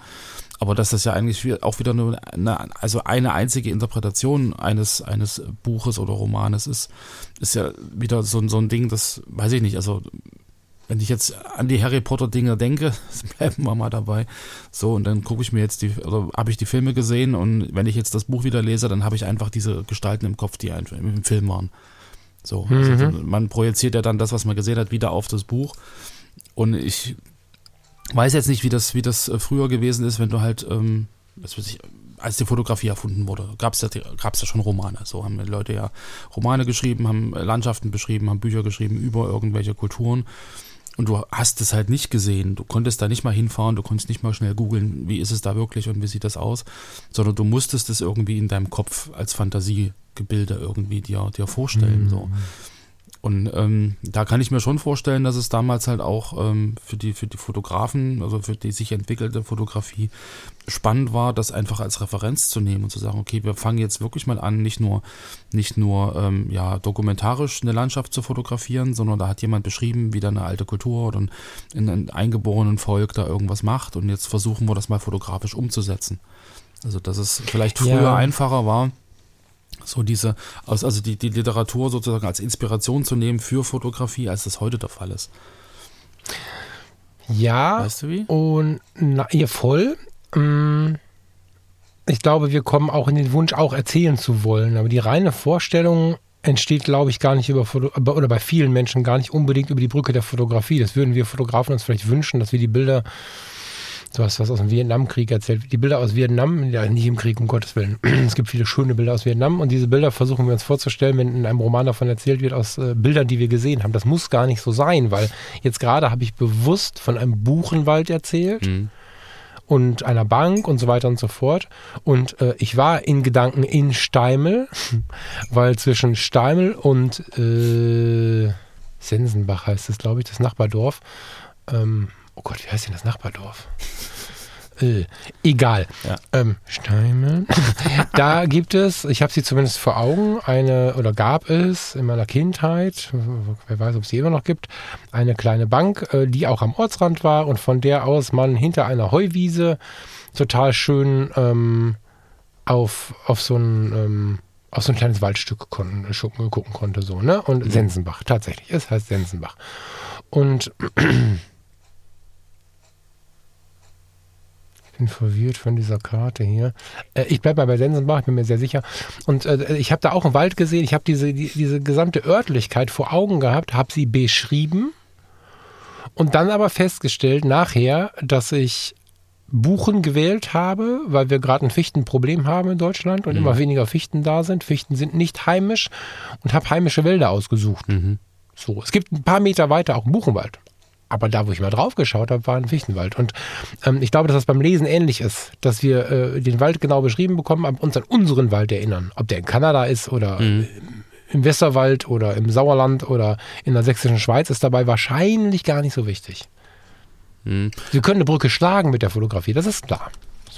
aber dass das ja eigentlich auch wieder nur eine, also eine einzige Interpretation eines, eines Buches oder Romanes ist, ist ja wieder so, so ein Ding, das weiß ich nicht, also wenn ich jetzt an die Harry Potter Dinge denke, bleiben wir mal dabei. So, und dann gucke ich mir jetzt die, oder habe ich die Filme gesehen und wenn ich jetzt das Buch wieder lese, dann habe ich einfach diese Gestalten im Kopf, die einfach im Film waren. So, also mhm. also man projiziert ja dann das, was man gesehen hat, wieder auf das Buch. Und ich weiß jetzt nicht, wie das, wie das äh, früher gewesen ist, wenn du halt, ähm, das weiß ich, als die Fotografie erfunden wurde, gab es ja, gab's ja schon Romane. So haben Leute ja Romane geschrieben, haben Landschaften beschrieben, haben Bücher geschrieben über irgendwelche Kulturen. Und du hast es halt nicht gesehen. Du konntest da nicht mal hinfahren, du konntest nicht mal schnell googeln, wie ist es da wirklich und wie sieht das aus, sondern du musstest es irgendwie in deinem Kopf als Fantasiegebilde irgendwie dir, dir vorstellen. Mhm. So. Und ähm, da kann ich mir schon vorstellen, dass es damals halt auch ähm, für, die, für die Fotografen, also für die sich entwickelte Fotografie, spannend war, das einfach als Referenz zu nehmen und zu sagen, okay, wir fangen jetzt wirklich mal an, nicht nur, nicht nur ähm, ja, dokumentarisch eine Landschaft zu fotografieren, sondern da hat jemand beschrieben, wie da eine alte Kultur oder ein, ein eingeborenen Volk da irgendwas macht und jetzt versuchen wir das mal fotografisch umzusetzen. Also dass es vielleicht früher ja. einfacher war, so diese, also die, die Literatur sozusagen als Inspiration zu nehmen für Fotografie, als das heute der Fall ist. Ja. Weißt du wie? Und na, ihr voll. Mm, ich glaube, wir kommen auch in den Wunsch, auch erzählen zu wollen. Aber die reine Vorstellung entsteht, glaube ich, gar nicht über Foto oder bei vielen Menschen gar nicht unbedingt über die Brücke der Fotografie. Das würden wir Fotografen uns vielleicht wünschen, dass wir die Bilder, du hast was aus dem Vietnamkrieg erzählt, die Bilder aus Vietnam, ja nicht im Krieg, um Gottes Willen. Es gibt viele schöne Bilder aus Vietnam und diese Bilder versuchen wir uns vorzustellen, wenn in einem Roman davon erzählt wird, aus äh, Bildern, die wir gesehen haben. Das muss gar nicht so sein, weil jetzt gerade habe ich bewusst von einem Buchenwald erzählt. Mhm und einer Bank und so weiter und so fort. Und äh, ich war in Gedanken in Steimel, weil zwischen Steimel und äh, Sensenbach heißt es, glaube ich, das Nachbardorf. Ähm, oh Gott, wie heißt denn das Nachbardorf? Äh, egal. Ja. Ähm, Steine. da gibt es, ich habe sie zumindest vor Augen, eine, oder gab es in meiner Kindheit, wer weiß, ob es sie immer noch gibt, eine kleine Bank, äh, die auch am Ortsrand war und von der aus man hinter einer Heuwiese total schön ähm, auf, auf so ein ähm, auf so ein kleines Waldstück kon gucken konnte, so, ne? Und mhm. Sensenbach, tatsächlich, es heißt Sensenbach. Und bin verwirrt von dieser Karte hier. Äh, ich bleibe mal bei Sensenbach, ich bin mir sehr sicher. Und äh, ich habe da auch einen Wald gesehen. Ich habe diese, die, diese gesamte Örtlichkeit vor Augen gehabt, habe sie beschrieben und dann aber festgestellt nachher, dass ich Buchen gewählt habe, weil wir gerade ein Fichtenproblem haben in Deutschland und mhm. immer weniger Fichten da sind. Fichten sind nicht heimisch und habe heimische Wälder ausgesucht. Mhm. So, es gibt ein paar Meter weiter auch einen Buchenwald. Aber da, wo ich mal drauf geschaut habe, war ein Fichtenwald. Und ähm, ich glaube, dass das beim Lesen ähnlich ist, dass wir äh, den Wald genau beschrieben bekommen, aber uns an unseren Wald erinnern. Ob der in Kanada ist oder mhm. im Westerwald oder im Sauerland oder in der sächsischen Schweiz, ist dabei wahrscheinlich gar nicht so wichtig. Mhm. Wir können eine Brücke schlagen mit der Fotografie, das ist klar.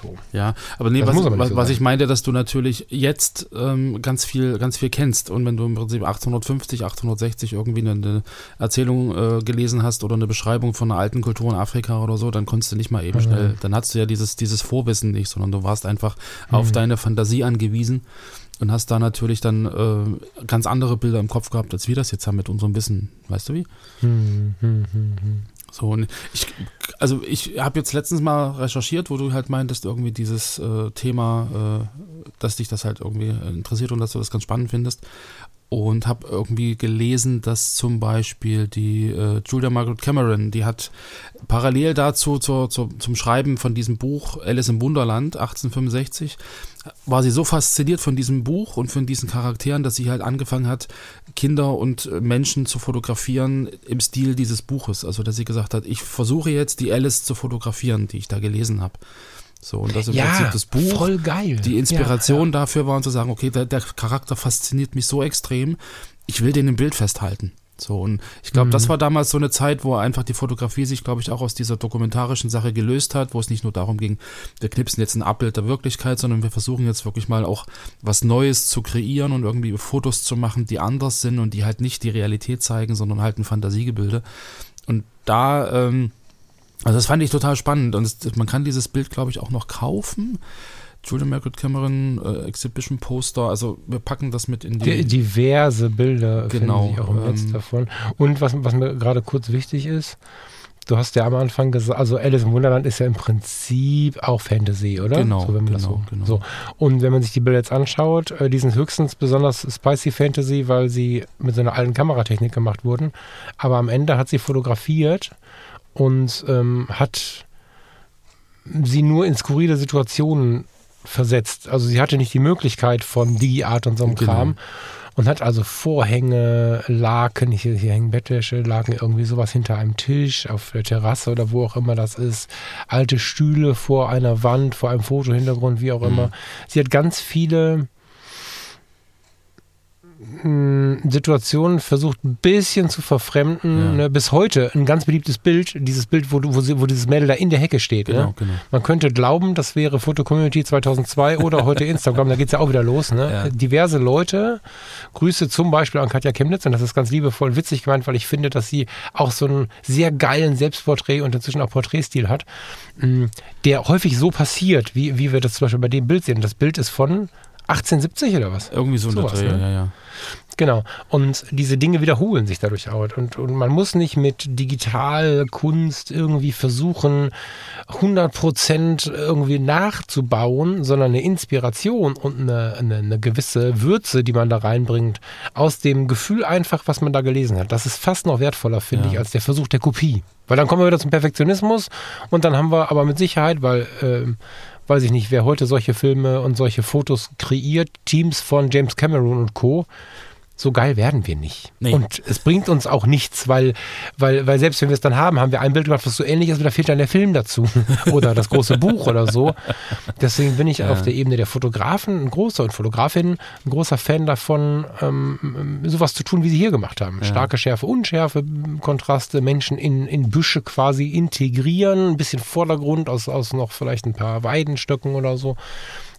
So. Ja, aber nee, was, aber was, so was ich meinte, dass du natürlich jetzt ähm, ganz viel, ganz viel kennst und wenn du im Prinzip 1850, 1860 irgendwie eine, eine Erzählung äh, gelesen hast oder eine Beschreibung von einer alten Kultur in Afrika oder so, dann konntest du nicht mal eben mhm. schnell, dann hattest du ja dieses, dieses Vorwissen nicht, sondern du warst einfach mhm. auf deine Fantasie angewiesen und hast da natürlich dann äh, ganz andere Bilder im Kopf gehabt, als wir das jetzt haben mit unserem Wissen. Weißt du wie? Mhm. mhm, mhm, mhm. So, ich, also ich habe jetzt letztens mal recherchiert, wo du halt meintest, irgendwie dieses äh, Thema, äh, dass dich das halt irgendwie interessiert und dass du das ganz spannend findest. Und habe irgendwie gelesen, dass zum Beispiel die äh, Julia Margaret Cameron, die hat parallel dazu zur, zur, zum Schreiben von diesem Buch Alice im Wunderland 1865, war sie so fasziniert von diesem Buch und von diesen Charakteren, dass sie halt angefangen hat, Kinder und Menschen zu fotografieren im Stil dieses Buches. Also dass sie gesagt hat, ich versuche jetzt die Alice zu fotografieren, die ich da gelesen habe. So, und das im ja, Prinzip das Buch, voll geil. die Inspiration ja, ja. dafür war, zu sagen, okay, der, der, Charakter fasziniert mich so extrem, ich will den im Bild festhalten. So, und ich glaube, mhm. das war damals so eine Zeit, wo einfach die Fotografie sich, glaube ich, auch aus dieser dokumentarischen Sache gelöst hat, wo es nicht nur darum ging, wir knipsen jetzt ein Abbild der Wirklichkeit, sondern wir versuchen jetzt wirklich mal auch was Neues zu kreieren und irgendwie Fotos zu machen, die anders sind und die halt nicht die Realität zeigen, sondern halt ein Fantasiegebilde. Und da, ähm, also das fand ich total spannend und es, man kann dieses Bild, glaube ich, auch noch kaufen. Julia Margaret Cameron äh, Exhibition Poster, also wir packen das mit in die... Diverse Bilder genau, finden sich auch im Netz ähm, davon. Und was, was mir gerade kurz wichtig ist, du hast ja am Anfang gesagt, also Alice im Wunderland ist ja im Prinzip auch Fantasy, oder? Genau, so, genau, so, genau. So. Und wenn man sich die Bilder jetzt anschaut, äh, die sind höchstens besonders spicy Fantasy, weil sie mit so einer alten Kameratechnik gemacht wurden. Aber am Ende hat sie fotografiert und ähm, hat sie nur in skurrile Situationen versetzt. Also sie hatte nicht die Möglichkeit von Digi-Art und so einem genau. Kram und hat also Vorhänge, Laken, hier, hier hängen Bettwäsche, Laken, irgendwie sowas hinter einem Tisch, auf der Terrasse oder wo auch immer das ist, alte Stühle vor einer Wand, vor einem Fotohintergrund, wie auch mhm. immer. Sie hat ganz viele Situationen versucht ein bisschen zu verfremden. Ja. Ne? Bis heute ein ganz beliebtes Bild, dieses Bild, wo, wo, sie, wo dieses Mädel da in der Hecke steht. Genau, ne? genau. Man könnte glauben, das wäre Foto Community 2002 oder heute Instagram, da geht es ja auch wieder los. Ne? Ja. Diverse Leute, Grüße zum Beispiel an Katja Chemnitz und das ist ganz liebevoll und witzig gemeint, weil ich finde, dass sie auch so einen sehr geilen Selbstporträt und inzwischen auch Porträtstil hat, mm, der häufig so passiert, wie, wie wir das zum Beispiel bei dem Bild sehen. Das Bild ist von 1870 oder was? Irgendwie so, so was, ne? ja, ja. Genau. Und diese Dinge wiederholen sich dadurch auch. Und, und man muss nicht mit Digitalkunst irgendwie versuchen, 100% irgendwie nachzubauen, sondern eine Inspiration und eine, eine, eine, gewisse Würze, die man da reinbringt, aus dem Gefühl einfach, was man da gelesen hat. Das ist fast noch wertvoller, finde ja. ich, als der Versuch der Kopie. Weil dann kommen wir wieder zum Perfektionismus und dann haben wir aber mit Sicherheit, weil, äh, weiß ich nicht, wer heute solche Filme und solche Fotos kreiert, Teams von James Cameron und Co., so geil werden wir nicht. Nee. Und es bringt uns auch nichts, weil, weil, weil selbst wenn wir es dann haben, haben wir ein Bild gemacht, was so ähnlich ist, aber da fehlt dann der Film dazu oder das große Buch oder so. Deswegen bin ich ja. auf der Ebene der Fotografen ein großer und Fotografinnen ein großer Fan davon, ähm, sowas zu tun, wie sie hier gemacht haben. Ja. Starke Schärfe, Unschärfe, Kontraste, Menschen in, in Büsche quasi integrieren, ein bisschen Vordergrund aus, aus noch vielleicht ein paar Weidenstöcken oder so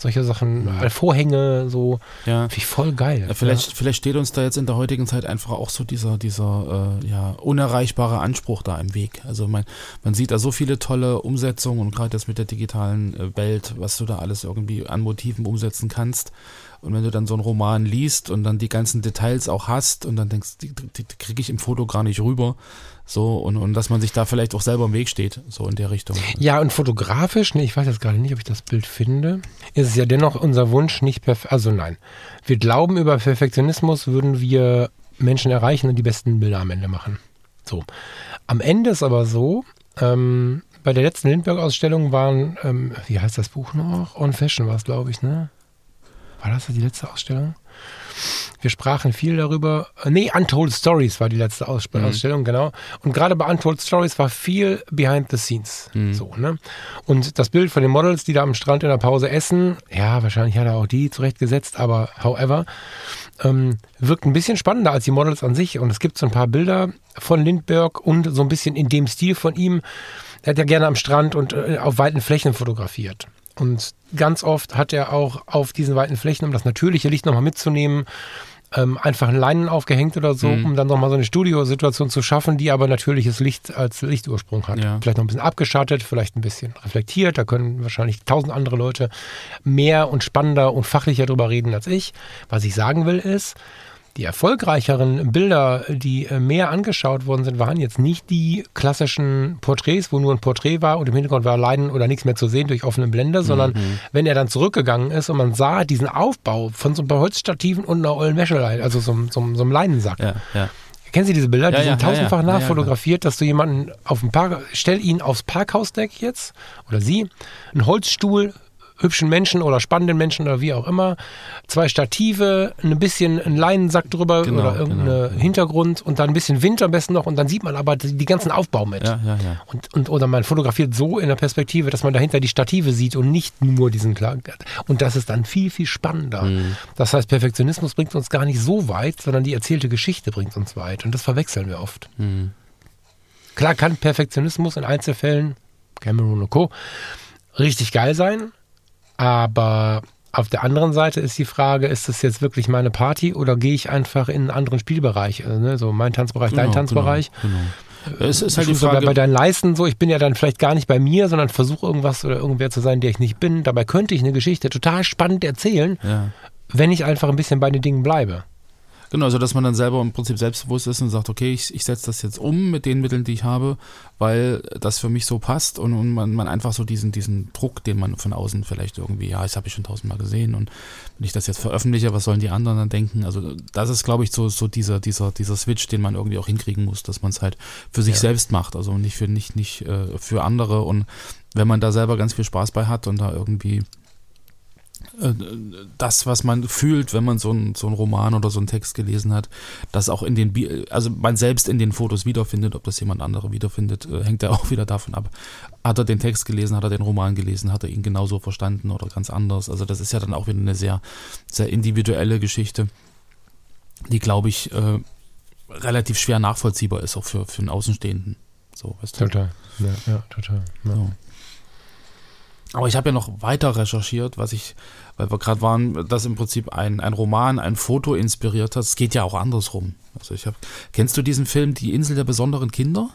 solche Sachen, ja. Vorhänge, so. Ja. Finde ich voll geil. Ja, vielleicht, ja. vielleicht steht uns da jetzt in der heutigen Zeit einfach auch so dieser, dieser äh, ja, unerreichbare Anspruch da im Weg. Also man, man sieht da so viele tolle Umsetzungen und gerade jetzt mit der digitalen äh, Welt, was du da alles irgendwie an Motiven umsetzen kannst. Und wenn du dann so einen Roman liest und dann die ganzen Details auch hast und dann denkst, die, die, die kriege ich im Foto gar nicht rüber, so, und, und dass man sich da vielleicht auch selber im Weg steht, so in der Richtung. Ja, und fotografisch, nee, ich weiß jetzt gerade nicht, ob ich das Bild finde, ist es ja dennoch unser Wunsch nicht perfekt. Also nein, wir glauben, über Perfektionismus würden wir Menschen erreichen und die besten Bilder am Ende machen. So. Am Ende ist aber so, ähm, bei der letzten Lindbergh-Ausstellung waren, ähm, wie heißt das Buch noch? On Fashion war es, glaube ich, ne? War das die letzte Ausstellung? Wir sprachen viel darüber. Äh, nee, Untold Stories war die letzte mhm. Ausstellung, genau. Und gerade bei Untold Stories war viel behind the scenes. Mhm. So, ne? Und das Bild von den Models, die da am Strand in der Pause essen, ja, wahrscheinlich hat er auch die zurechtgesetzt, aber however, ähm, wirkt ein bisschen spannender als die Models an sich. Und es gibt so ein paar Bilder von Lindbergh und so ein bisschen in dem Stil von ihm. Er hat ja gerne am Strand und äh, auf weiten Flächen fotografiert. Und ganz oft hat er auch auf diesen weiten Flächen, um das natürliche Licht nochmal mitzunehmen, ähm, einfach einen Leinen aufgehängt oder so, mhm. um dann nochmal so eine Studiosituation zu schaffen, die aber natürliches Licht als Lichtursprung hat. Ja. Vielleicht noch ein bisschen abgeschattet, vielleicht ein bisschen reflektiert. Da können wahrscheinlich tausend andere Leute mehr und spannender und fachlicher drüber reden als ich. Was ich sagen will ist, die erfolgreicheren Bilder, die äh, mehr angeschaut worden sind, waren jetzt nicht die klassischen Porträts, wo nur ein Porträt war und im Hintergrund war Leiden oder nichts mehr zu sehen durch offene Blende, sondern mhm. wenn er dann zurückgegangen ist und man sah diesen Aufbau von so ein paar Holzstativen und einer ollen Wäscheleine, also so, so, so einem Leinensack. Ja, ja. Kennen Sie diese Bilder? Ja, die sind ja, tausendfach ja, nachfotografiert, dass du jemanden auf dem Park, stell ihn aufs Parkhausdeck jetzt oder sie, einen Holzstuhl hübschen Menschen oder spannenden Menschen oder wie auch immer. Zwei Stative, ein bisschen ein Leinensack drüber genau, oder irgendein genau, Hintergrund und dann ein bisschen Wind am besten noch und dann sieht man aber die, die ganzen Aufbau mit. Ja, ja, ja. Und, und, oder man fotografiert so in der Perspektive, dass man dahinter die Stative sieht und nicht nur diesen Klang. Und das ist dann viel, viel spannender. Mhm. Das heißt, Perfektionismus bringt uns gar nicht so weit, sondern die erzählte Geschichte bringt uns weit. Und das verwechseln wir oft. Mhm. Klar kann Perfektionismus in Einzelfällen, Cameron und Co., richtig geil sein, aber auf der anderen Seite ist die Frage, ist das jetzt wirklich meine Party oder gehe ich einfach in einen anderen Spielbereich? Also, ne? So mein Tanzbereich, genau, dein Tanzbereich. Genau, genau. Es ist halt die Frage. Bei deinen Leisten so, ich bin ja dann vielleicht gar nicht bei mir, sondern versuche irgendwas oder irgendwer zu sein, der ich nicht bin. Dabei könnte ich eine Geschichte total spannend erzählen, ja. wenn ich einfach ein bisschen bei den Dingen bleibe. Genau, also dass man dann selber im Prinzip selbstbewusst ist und sagt, okay, ich, ich setze das jetzt um mit den Mitteln, die ich habe, weil das für mich so passt und, und man, man einfach so diesen, diesen Druck, den man von außen vielleicht irgendwie, ja, das habe ich schon tausendmal gesehen und wenn ich das jetzt veröffentliche, was sollen die anderen dann denken? Also das ist, glaube ich, so, so dieser, dieser, dieser Switch, den man irgendwie auch hinkriegen muss, dass man es halt für sich ja. selbst macht, also nicht für nicht, nicht äh, für andere und wenn man da selber ganz viel Spaß bei hat und da irgendwie das, was man fühlt, wenn man so einen so Roman oder so einen Text gelesen hat, das auch in den, also man selbst in den Fotos wiederfindet, ob das jemand andere wiederfindet, äh, hängt ja auch wieder davon ab. Hat er den Text gelesen, hat er den Roman gelesen, hat er ihn genauso verstanden oder ganz anders? Also das ist ja dann auch wieder eine sehr, sehr individuelle Geschichte, die, glaube ich, äh, relativ schwer nachvollziehbar ist, auch für, für einen Außenstehenden. So, weißt du? Total, ja, ja total. Ja. So. Aber ich habe ja noch weiter recherchiert, was ich, weil wir gerade waren, dass im Prinzip ein, ein Roman, ein Foto inspiriert hat. Es geht ja auch andersrum. Also ich habe, kennst du diesen Film Die Insel der besonderen Kinder?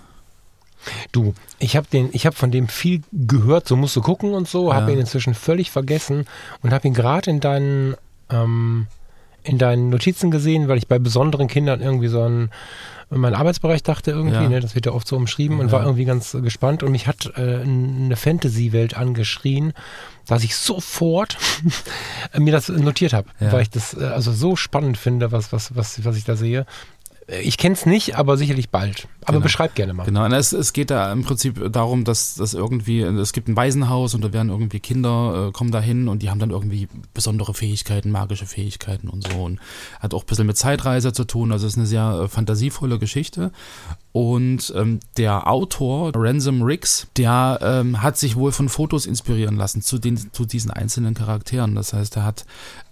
Du, ich habe den, ich habe von dem viel gehört, so musst du gucken und so, habe ja. ihn inzwischen völlig vergessen und habe ihn gerade in deinen, ähm, in deinen Notizen gesehen, weil ich bei besonderen Kindern irgendwie so ein meinen Arbeitsbereich dachte irgendwie, ja. ne, das wird ja oft so umschrieben und war irgendwie ganz gespannt und mich hat äh, eine Fantasy-Welt angeschrien, dass ich sofort mir das notiert habe, weil ich das äh, also so spannend finde, was, was, was, was ich da sehe. Ich kenne es nicht, aber sicherlich bald. Aber genau. beschreib gerne mal. Genau, es, es geht da im Prinzip darum, dass das irgendwie, es gibt ein Waisenhaus und da werden irgendwie Kinder, äh, kommen da hin und die haben dann irgendwie besondere Fähigkeiten, magische Fähigkeiten und so. Und hat auch ein bisschen mit Zeitreise zu tun. Also es ist eine sehr äh, fantasievolle Geschichte. Und ähm, der Autor, Ransom Riggs, der ähm, hat sich wohl von Fotos inspirieren lassen zu, den, zu diesen einzelnen Charakteren. Das heißt, er hat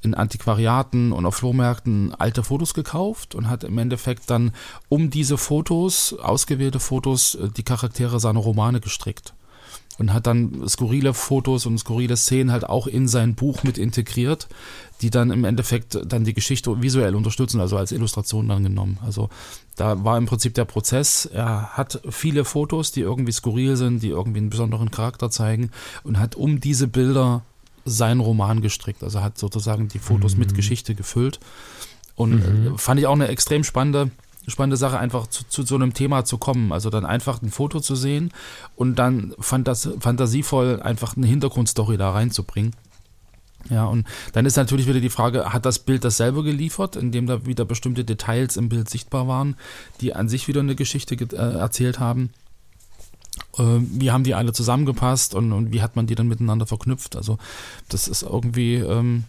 in Antiquariaten und auf Flohmärkten alte Fotos gekauft und hat im Endeffekt dann um diese Fotos, ausgewählte Fotos, äh, die Charaktere seiner Romane gestrickt und hat dann skurrile Fotos und skurrile Szenen halt auch in sein Buch mit integriert, die dann im Endeffekt dann die Geschichte visuell unterstützen, also als Illustration dann genommen. Also da war im Prinzip der Prozess, er hat viele Fotos, die irgendwie skurril sind, die irgendwie einen besonderen Charakter zeigen und hat um diese Bilder seinen Roman gestrickt. Also hat sozusagen die Fotos mhm. mit Geschichte gefüllt. Und mhm. fand ich auch eine extrem spannende spannende Sache, einfach zu, zu, so einem Thema zu kommen. Also dann einfach ein Foto zu sehen und dann fantas fantasievoll einfach eine Hintergrundstory da reinzubringen. Ja, und dann ist natürlich wieder die Frage, hat das Bild das selber geliefert, indem da wieder bestimmte Details im Bild sichtbar waren, die an sich wieder eine Geschichte äh, erzählt haben? Äh, wie haben die alle zusammengepasst und, und, wie hat man die dann miteinander verknüpft? Also das ist irgendwie, ähm,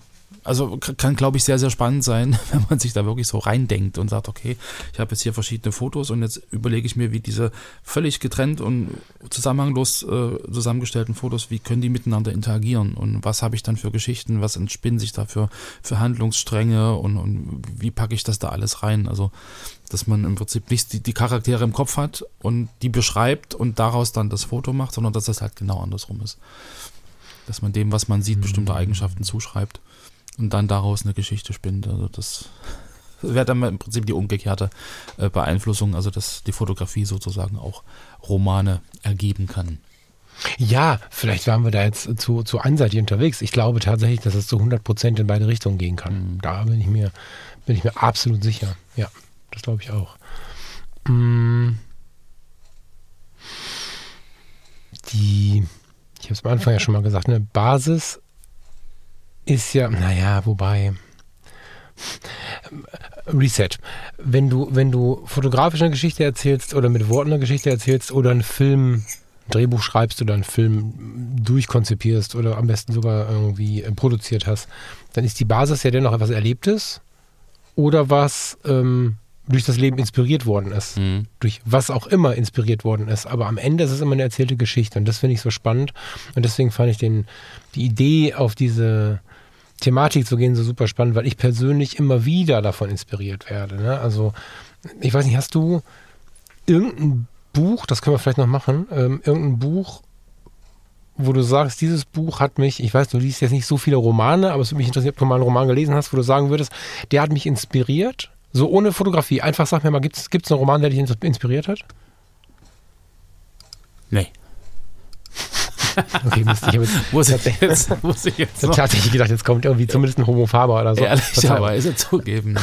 also kann, glaube ich, sehr, sehr spannend sein, wenn man sich da wirklich so reindenkt und sagt, okay, ich habe jetzt hier verschiedene Fotos und jetzt überlege ich mir, wie diese völlig getrennt und zusammenhanglos äh, zusammengestellten Fotos, wie können die miteinander interagieren und was habe ich dann für Geschichten, was entspinnen sich da für, für Handlungsstränge und, und wie packe ich das da alles rein? Also, dass man im Prinzip nicht die, die Charaktere im Kopf hat und die beschreibt und daraus dann das Foto macht, sondern dass das halt genau andersrum ist. Dass man dem, was man sieht, bestimmte mhm. Eigenschaften zuschreibt und dann daraus eine Geschichte spinnt. Also das wäre dann im Prinzip die umgekehrte äh, Beeinflussung, also dass die Fotografie sozusagen auch Romane ergeben kann. Ja, vielleicht waren wir da jetzt zu, zu einseitig unterwegs. Ich glaube tatsächlich, dass es zu 100 Prozent in beide Richtungen gehen kann. Da bin ich mir, bin ich mir absolut sicher. Ja, das glaube ich auch. Mm. Die, ich habe es am Anfang ja schon mal gesagt, eine Basis ist ja, naja, wobei. Reset. Wenn du, wenn du fotografisch eine Geschichte erzählst oder mit Worten eine Geschichte erzählst oder einen Film, ein Drehbuch schreibst oder einen Film durchkonzipierst oder am besten sogar irgendwie produziert hast, dann ist die Basis ja dennoch etwas Erlebtes oder was ähm, durch das Leben inspiriert worden ist. Mhm. Durch was auch immer inspiriert worden ist. Aber am Ende ist es immer eine erzählte Geschichte und das finde ich so spannend und deswegen fand ich den, die Idee auf diese Thematik zu gehen so super spannend, weil ich persönlich immer wieder davon inspiriert werde. Ne? Also, ich weiß nicht, hast du irgendein Buch, das können wir vielleicht noch machen, ähm, irgendein Buch, wo du sagst, dieses Buch hat mich, ich weiß, du liest jetzt nicht so viele Romane, aber es würde mich interessieren, ob du mal einen Roman gelesen hast, wo du sagen würdest, der hat mich inspiriert, so ohne Fotografie. Einfach sag mir mal, gibt es einen Roman, der dich inspiriert hat? Nee. Okay, Mist, ich habe jetzt, muss ich jetzt, muss ich jetzt noch? tatsächlich gedacht, jetzt kommt irgendwie zumindest ein Homofaber oder so. Ehrlicherweise zugeben.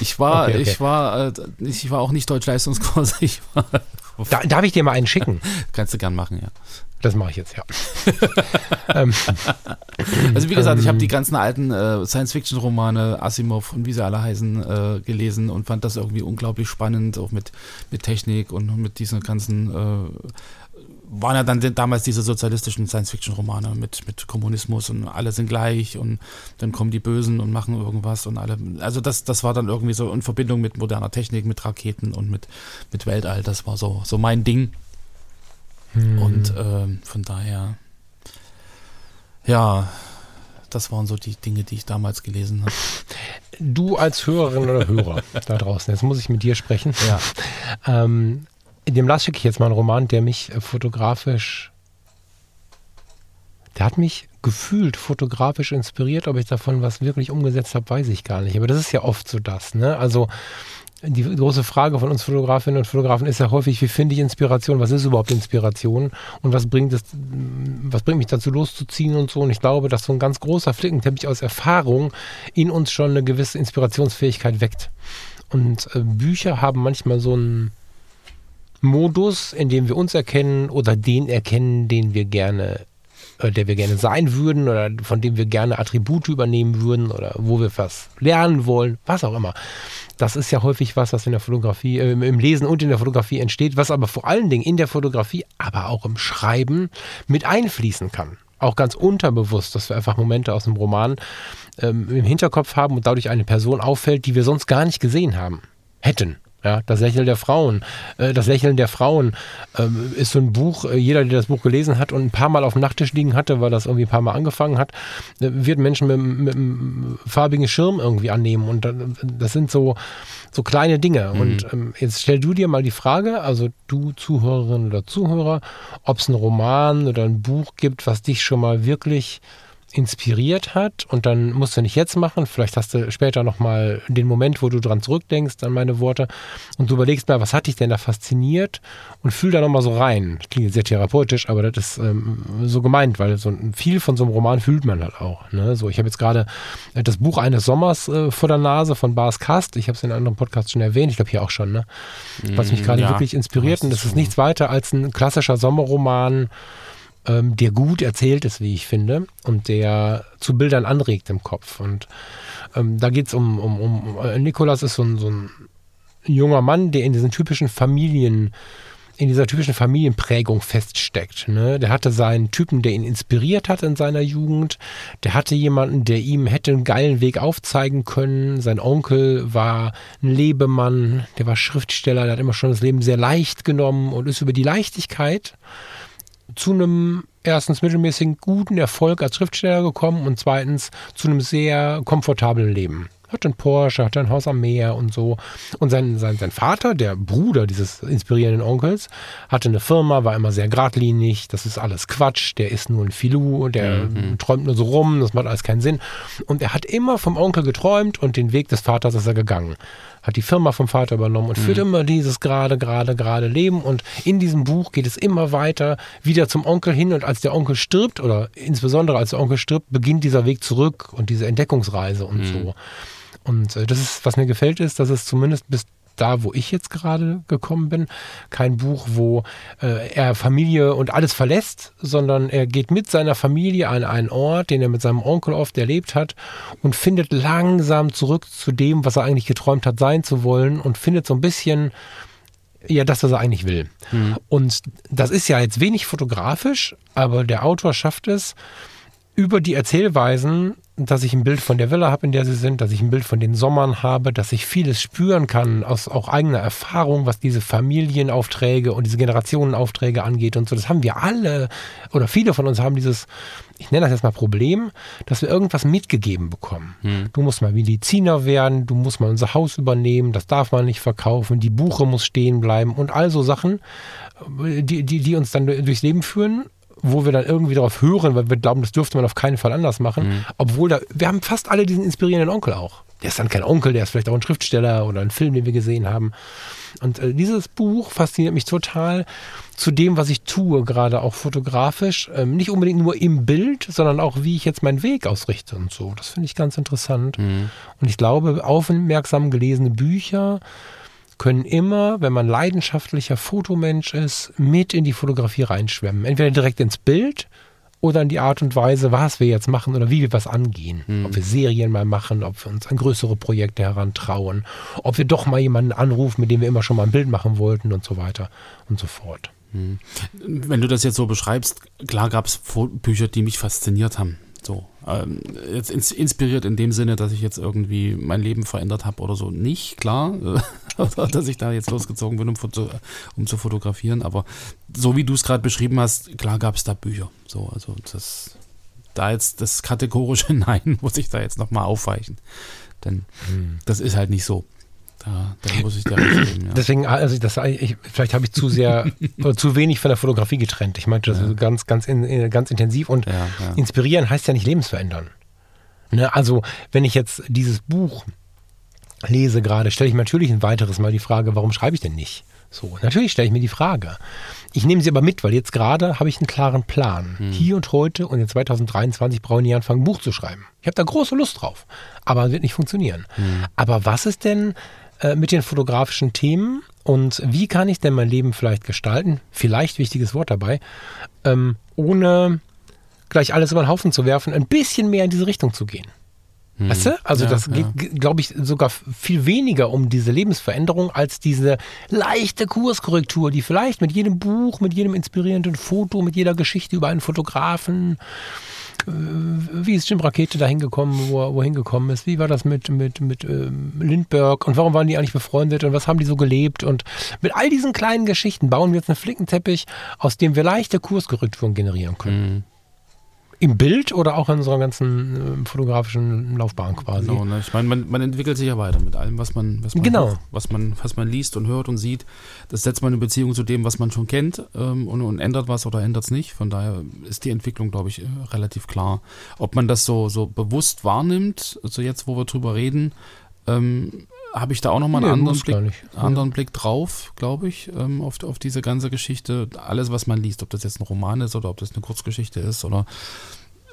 Ich war, okay, okay. ich war, äh, ich war auch nicht Deutsch-Leistungskurs. Ich war. Da, darf ich dir mal einen schicken? Kannst du gern machen, ja. Das mache ich jetzt, ja. Ähm, also wie gesagt, ich habe die ganzen alten äh, Science-Fiction-Romane, Asimov und wie sie alle heißen, äh, gelesen und fand das irgendwie unglaublich spannend, auch mit, mit Technik und mit diesen ganzen äh, waren ja dann damals diese sozialistischen Science-Fiction-Romane mit, mit Kommunismus und alle sind gleich und dann kommen die Bösen und machen irgendwas und alle. Also das, das war dann irgendwie so in Verbindung mit moderner Technik, mit Raketen und mit, mit Weltall. Das war so, so mein Ding. Hm. Und äh, von daher, ja, das waren so die Dinge, die ich damals gelesen habe. Du als Hörerin oder Hörer da draußen, jetzt muss ich mit dir sprechen. Ja. Ähm, dem Lars schicke ich jetzt mal einen Roman, der mich äh, fotografisch, der hat mich gefühlt fotografisch inspiriert. Ob ich davon was wirklich umgesetzt habe, weiß ich gar nicht. Aber das ist ja oft so das. Ne? Also die große Frage von uns Fotografinnen und Fotografen ist ja häufig, wie finde ich Inspiration? Was ist überhaupt Inspiration? Und was bringt es, was bringt mich dazu loszuziehen und so? Und ich glaube, dass so ein ganz großer Flickenteppich aus Erfahrung in uns schon eine gewisse Inspirationsfähigkeit weckt. Und äh, Bücher haben manchmal so einen Modus, in dem wir uns erkennen oder den erkennen, den wir gerne äh, der wir gerne sein würden oder von dem wir gerne Attribute übernehmen würden oder wo wir was lernen wollen, was auch immer. Das ist ja häufig was, was in der Fotografie, äh, im Lesen und in der Fotografie entsteht, was aber vor allen Dingen in der Fotografie, aber auch im Schreiben mit einfließen kann. Auch ganz unterbewusst, dass wir einfach Momente aus dem Roman ähm, im Hinterkopf haben und dadurch eine Person auffällt, die wir sonst gar nicht gesehen haben. Hätten. Ja, das Lächeln der Frauen. Äh, das Lächeln der Frauen ähm, ist so ein Buch, äh, jeder, der das Buch gelesen hat und ein paar Mal auf dem Nachttisch liegen hatte, weil das irgendwie ein paar Mal angefangen hat, äh, wird Menschen mit, mit einem farbigen Schirm irgendwie annehmen. Und das sind so, so kleine Dinge. Mhm. Und ähm, jetzt stell du dir mal die Frage, also du Zuhörerin oder Zuhörer, ob es einen Roman oder ein Buch gibt, was dich schon mal wirklich inspiriert hat und dann musst du nicht jetzt machen, vielleicht hast du später nochmal den Moment, wo du dran zurückdenkst an meine Worte und du überlegst mal, was hat dich denn da fasziniert und fühl da nochmal so rein. Das klingt sehr therapeutisch, aber das ist ähm, so gemeint, weil so viel von so einem Roman fühlt man halt auch. Ne? So, ich habe jetzt gerade das Buch eines Sommers äh, vor der Nase von Bas Kast, ich habe es in einem anderen Podcast schon erwähnt, ich glaube hier auch schon, ne? was mich mm, gerade ja, wirklich inspiriert und das ist nichts weiter als ein klassischer Sommerroman, ähm, der gut erzählt ist, wie ich finde, und der zu Bildern anregt im Kopf. Und ähm, da geht es um, um, um, äh, Nikolas ist so ein, so ein junger Mann, der in diesen typischen Familien, in dieser typischen Familienprägung feststeckt. Ne? Der hatte seinen Typen, der ihn inspiriert hat in seiner Jugend. Der hatte jemanden, der ihm hätte einen geilen Weg aufzeigen können. Sein Onkel war ein Lebemann, der war Schriftsteller, der hat immer schon das Leben sehr leicht genommen und ist über die Leichtigkeit zu einem erstens mittelmäßigen guten Erfolg als Schriftsteller gekommen und zweitens zu einem sehr komfortablen Leben hat einen Porsche, hat ein Haus am Meer und so. Und sein, sein, sein Vater, der Bruder dieses inspirierenden Onkels, hatte eine Firma, war immer sehr geradlinig, das ist alles Quatsch, der ist nur ein Filou, der mhm. träumt nur so rum, das macht alles keinen Sinn. Und er hat immer vom Onkel geträumt und den Weg des Vaters ist er gegangen. Hat die Firma vom Vater übernommen und mhm. führt immer dieses gerade, gerade, gerade Leben. Und in diesem Buch geht es immer weiter wieder zum Onkel hin. Und als der Onkel stirbt, oder insbesondere als der Onkel stirbt, beginnt dieser Weg zurück und diese Entdeckungsreise und mhm. so. Und äh, das ist, was mir gefällt, ist, dass es zumindest bis da, wo ich jetzt gerade gekommen bin, kein Buch, wo äh, er Familie und alles verlässt, sondern er geht mit seiner Familie an einen Ort, den er mit seinem Onkel oft erlebt hat und findet langsam zurück zu dem, was er eigentlich geträumt hat, sein zu wollen und findet so ein bisschen ja, das, was er eigentlich will. Mhm. Und das ist ja jetzt wenig fotografisch, aber der Autor schafft es, über die Erzählweisen dass ich ein Bild von der Villa habe, in der sie sind, dass ich ein Bild von den Sommern habe, dass ich vieles spüren kann aus auch eigener Erfahrung, was diese Familienaufträge und diese Generationenaufträge angeht und so. Das haben wir alle oder viele von uns haben dieses, ich nenne das jetzt mal Problem, dass wir irgendwas mitgegeben bekommen. Hm. Du musst mal Mediziner werden, du musst mal unser Haus übernehmen, das darf man nicht verkaufen, die Buche muss stehen bleiben und all so Sachen, die, die, die uns dann durchs Leben führen wo wir dann irgendwie darauf hören, weil wir glauben, das dürfte man auf keinen Fall anders machen. Mhm. Obwohl da, wir haben fast alle diesen inspirierenden Onkel auch. Der ist dann kein Onkel, der ist vielleicht auch ein Schriftsteller oder ein Film, den wir gesehen haben. Und äh, dieses Buch fasziniert mich total zu dem, was ich tue, gerade auch fotografisch. Ähm, nicht unbedingt nur im Bild, sondern auch, wie ich jetzt meinen Weg ausrichte und so. Das finde ich ganz interessant. Mhm. Und ich glaube, aufmerksam gelesene Bücher können immer, wenn man leidenschaftlicher Fotomensch ist, mit in die Fotografie reinschwemmen. Entweder direkt ins Bild oder in die Art und Weise, was wir jetzt machen oder wie wir was angehen. Hm. Ob wir Serien mal machen, ob wir uns an größere Projekte herantrauen, ob wir doch mal jemanden anrufen, mit dem wir immer schon mal ein Bild machen wollten und so weiter und so fort. Hm. Wenn du das jetzt so beschreibst, klar gab es Bücher, die mich fasziniert haben. Ähm, jetzt inspiriert in dem Sinne, dass ich jetzt irgendwie mein Leben verändert habe oder so. Nicht, klar, dass ich da jetzt losgezogen bin, um, um zu fotografieren. Aber so wie du es gerade beschrieben hast, klar gab es da Bücher. So, also das, da jetzt das kategorische Nein muss ich da jetzt nochmal aufweichen. Denn hm. das ist halt nicht so. Da, da muss ich dir geben, ja. Deswegen, also das, ich, vielleicht habe ich zu sehr oder zu wenig von der Fotografie getrennt. Ich meinte das ja. ganz, ganz, in, ganz intensiv und ja, ja. inspirieren heißt ja nicht lebensverändern. Ne? Also, wenn ich jetzt dieses Buch lese gerade, stelle ich mir natürlich ein weiteres Mal die Frage, warum schreibe ich denn nicht? So, natürlich stelle ich mir die Frage. Ich nehme sie aber mit, weil jetzt gerade habe ich einen klaren Plan. Hm. Hier und heute und in 2023 brauche ich nicht anfangen, ein Buch zu schreiben. Ich habe da große Lust drauf, aber wird nicht funktionieren. Hm. Aber was ist denn äh, mit den fotografischen Themen und wie kann ich denn mein Leben vielleicht gestalten? Vielleicht wichtiges Wort dabei, ähm, ohne gleich alles über den Haufen zu werfen, ein bisschen mehr in diese Richtung zu gehen. Hm. Weißt du? Also ja, das ja. geht, glaube ich, sogar viel weniger um diese Lebensveränderung als diese leichte Kurskorrektur, die vielleicht mit jedem Buch, mit jedem inspirierenden Foto, mit jeder Geschichte über einen Fotografen, wie ist Jim Rakete da hingekommen, wo er, wo er hingekommen ist? Wie war das mit, mit, mit ähm, Lindbergh und warum waren die eigentlich befreundet und was haben die so gelebt? Und mit all diesen kleinen Geschichten bauen wir jetzt einen Flickenteppich, aus dem wir leichte Kurskorrekturen generieren können. Mhm. Im Bild oder auch in unserer ganzen äh, fotografischen Laufbahn quasi. Genau, ne? ich meine, man, man, entwickelt sich ja weiter mit allem, was man, was man, genau. hört, was man, was man liest und hört und sieht. Das setzt man in Beziehung zu dem, was man schon kennt ähm, und, und, ändert was oder ändert es nicht. Von daher ist die Entwicklung, glaube ich, äh, relativ klar. Ob man das so, so bewusst wahrnimmt, also jetzt, wo wir drüber reden, ähm, habe ich da auch nochmal einen nee, anderen, Blick, anderen Blick drauf, glaube ich, ähm, auf, auf diese ganze Geschichte. Alles, was man liest, ob das jetzt ein Roman ist oder ob das eine Kurzgeschichte ist oder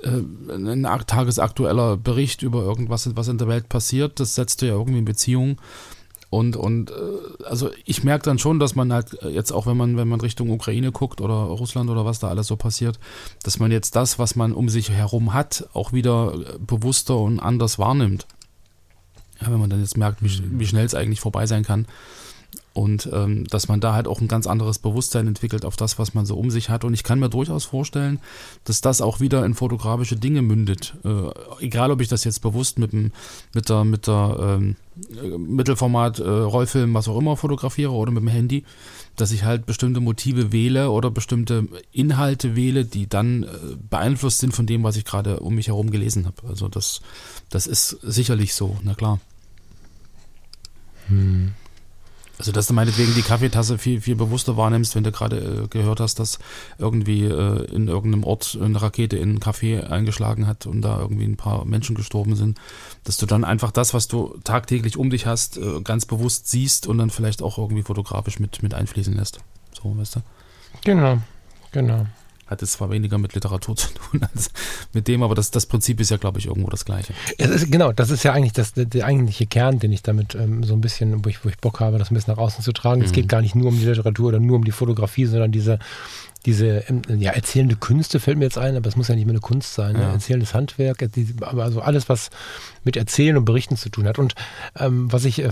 äh, ein tagesaktueller Bericht über irgendwas, was in der Welt passiert, das setzt du ja irgendwie in Beziehung. Und, und äh, also ich merke dann schon, dass man halt jetzt auch, wenn man, wenn man Richtung Ukraine guckt oder Russland oder was da alles so passiert, dass man jetzt das, was man um sich herum hat, auch wieder bewusster und anders wahrnimmt. Ja, wenn man dann jetzt merkt, wie, wie schnell es eigentlich vorbei sein kann. Und ähm, dass man da halt auch ein ganz anderes Bewusstsein entwickelt auf das, was man so um sich hat. Und ich kann mir durchaus vorstellen, dass das auch wieder in fotografische Dinge mündet. Äh, egal, ob ich das jetzt bewusst mit, mit der, mit der ähm, Mittelformat, äh, Rollfilm, was auch immer fotografiere oder mit dem Handy, dass ich halt bestimmte Motive wähle oder bestimmte Inhalte wähle, die dann äh, beeinflusst sind von dem, was ich gerade um mich herum gelesen habe. Also das, das ist sicherlich so, na klar. Hm. Also, dass du meinetwegen die Kaffeetasse viel, viel bewusster wahrnimmst, wenn du gerade äh, gehört hast, dass irgendwie äh, in irgendeinem Ort eine Rakete in einen Kaffee eingeschlagen hat und da irgendwie ein paar Menschen gestorben sind, dass du dann einfach das, was du tagtäglich um dich hast, äh, ganz bewusst siehst und dann vielleicht auch irgendwie fotografisch mit, mit einfließen lässt. So, weißt du? Genau, genau hat es zwar weniger mit Literatur zu tun als mit dem, aber das, das Prinzip ist ja, glaube ich, irgendwo das gleiche. Ist, genau, das ist ja eigentlich das, der eigentliche Kern, den ich damit ähm, so ein bisschen, wo ich, wo ich Bock habe, das ein bisschen nach außen zu tragen. Mhm. Es geht gar nicht nur um die Literatur oder nur um die Fotografie, sondern diese, diese ähm, ja, erzählende Künste fällt mir jetzt ein, aber es muss ja nicht mehr eine Kunst sein. Ne? Ja. Erzählendes Handwerk, also alles, was mit Erzählen und Berichten zu tun hat. Und ähm, was ich, äh,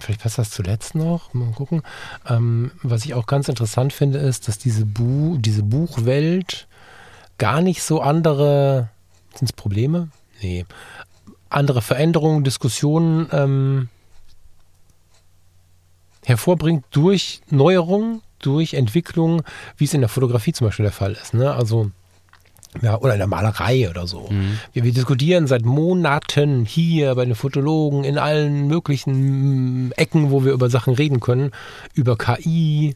vielleicht passt das zuletzt noch, mal gucken, ähm, was ich auch ganz interessant finde, ist, dass diese, Bu diese Buchwelt gar nicht so andere, sind es Probleme? Nee. Andere Veränderungen, Diskussionen ähm, hervorbringt durch Neuerungen, durch Entwicklung, wie es in der Fotografie zum Beispiel der Fall ist. Ne? Also ja, oder in der Malerei oder so. Mhm. Wir, wir, diskutieren seit Monaten hier bei den Fotologen in allen möglichen Ecken, wo wir über Sachen reden können, über KI,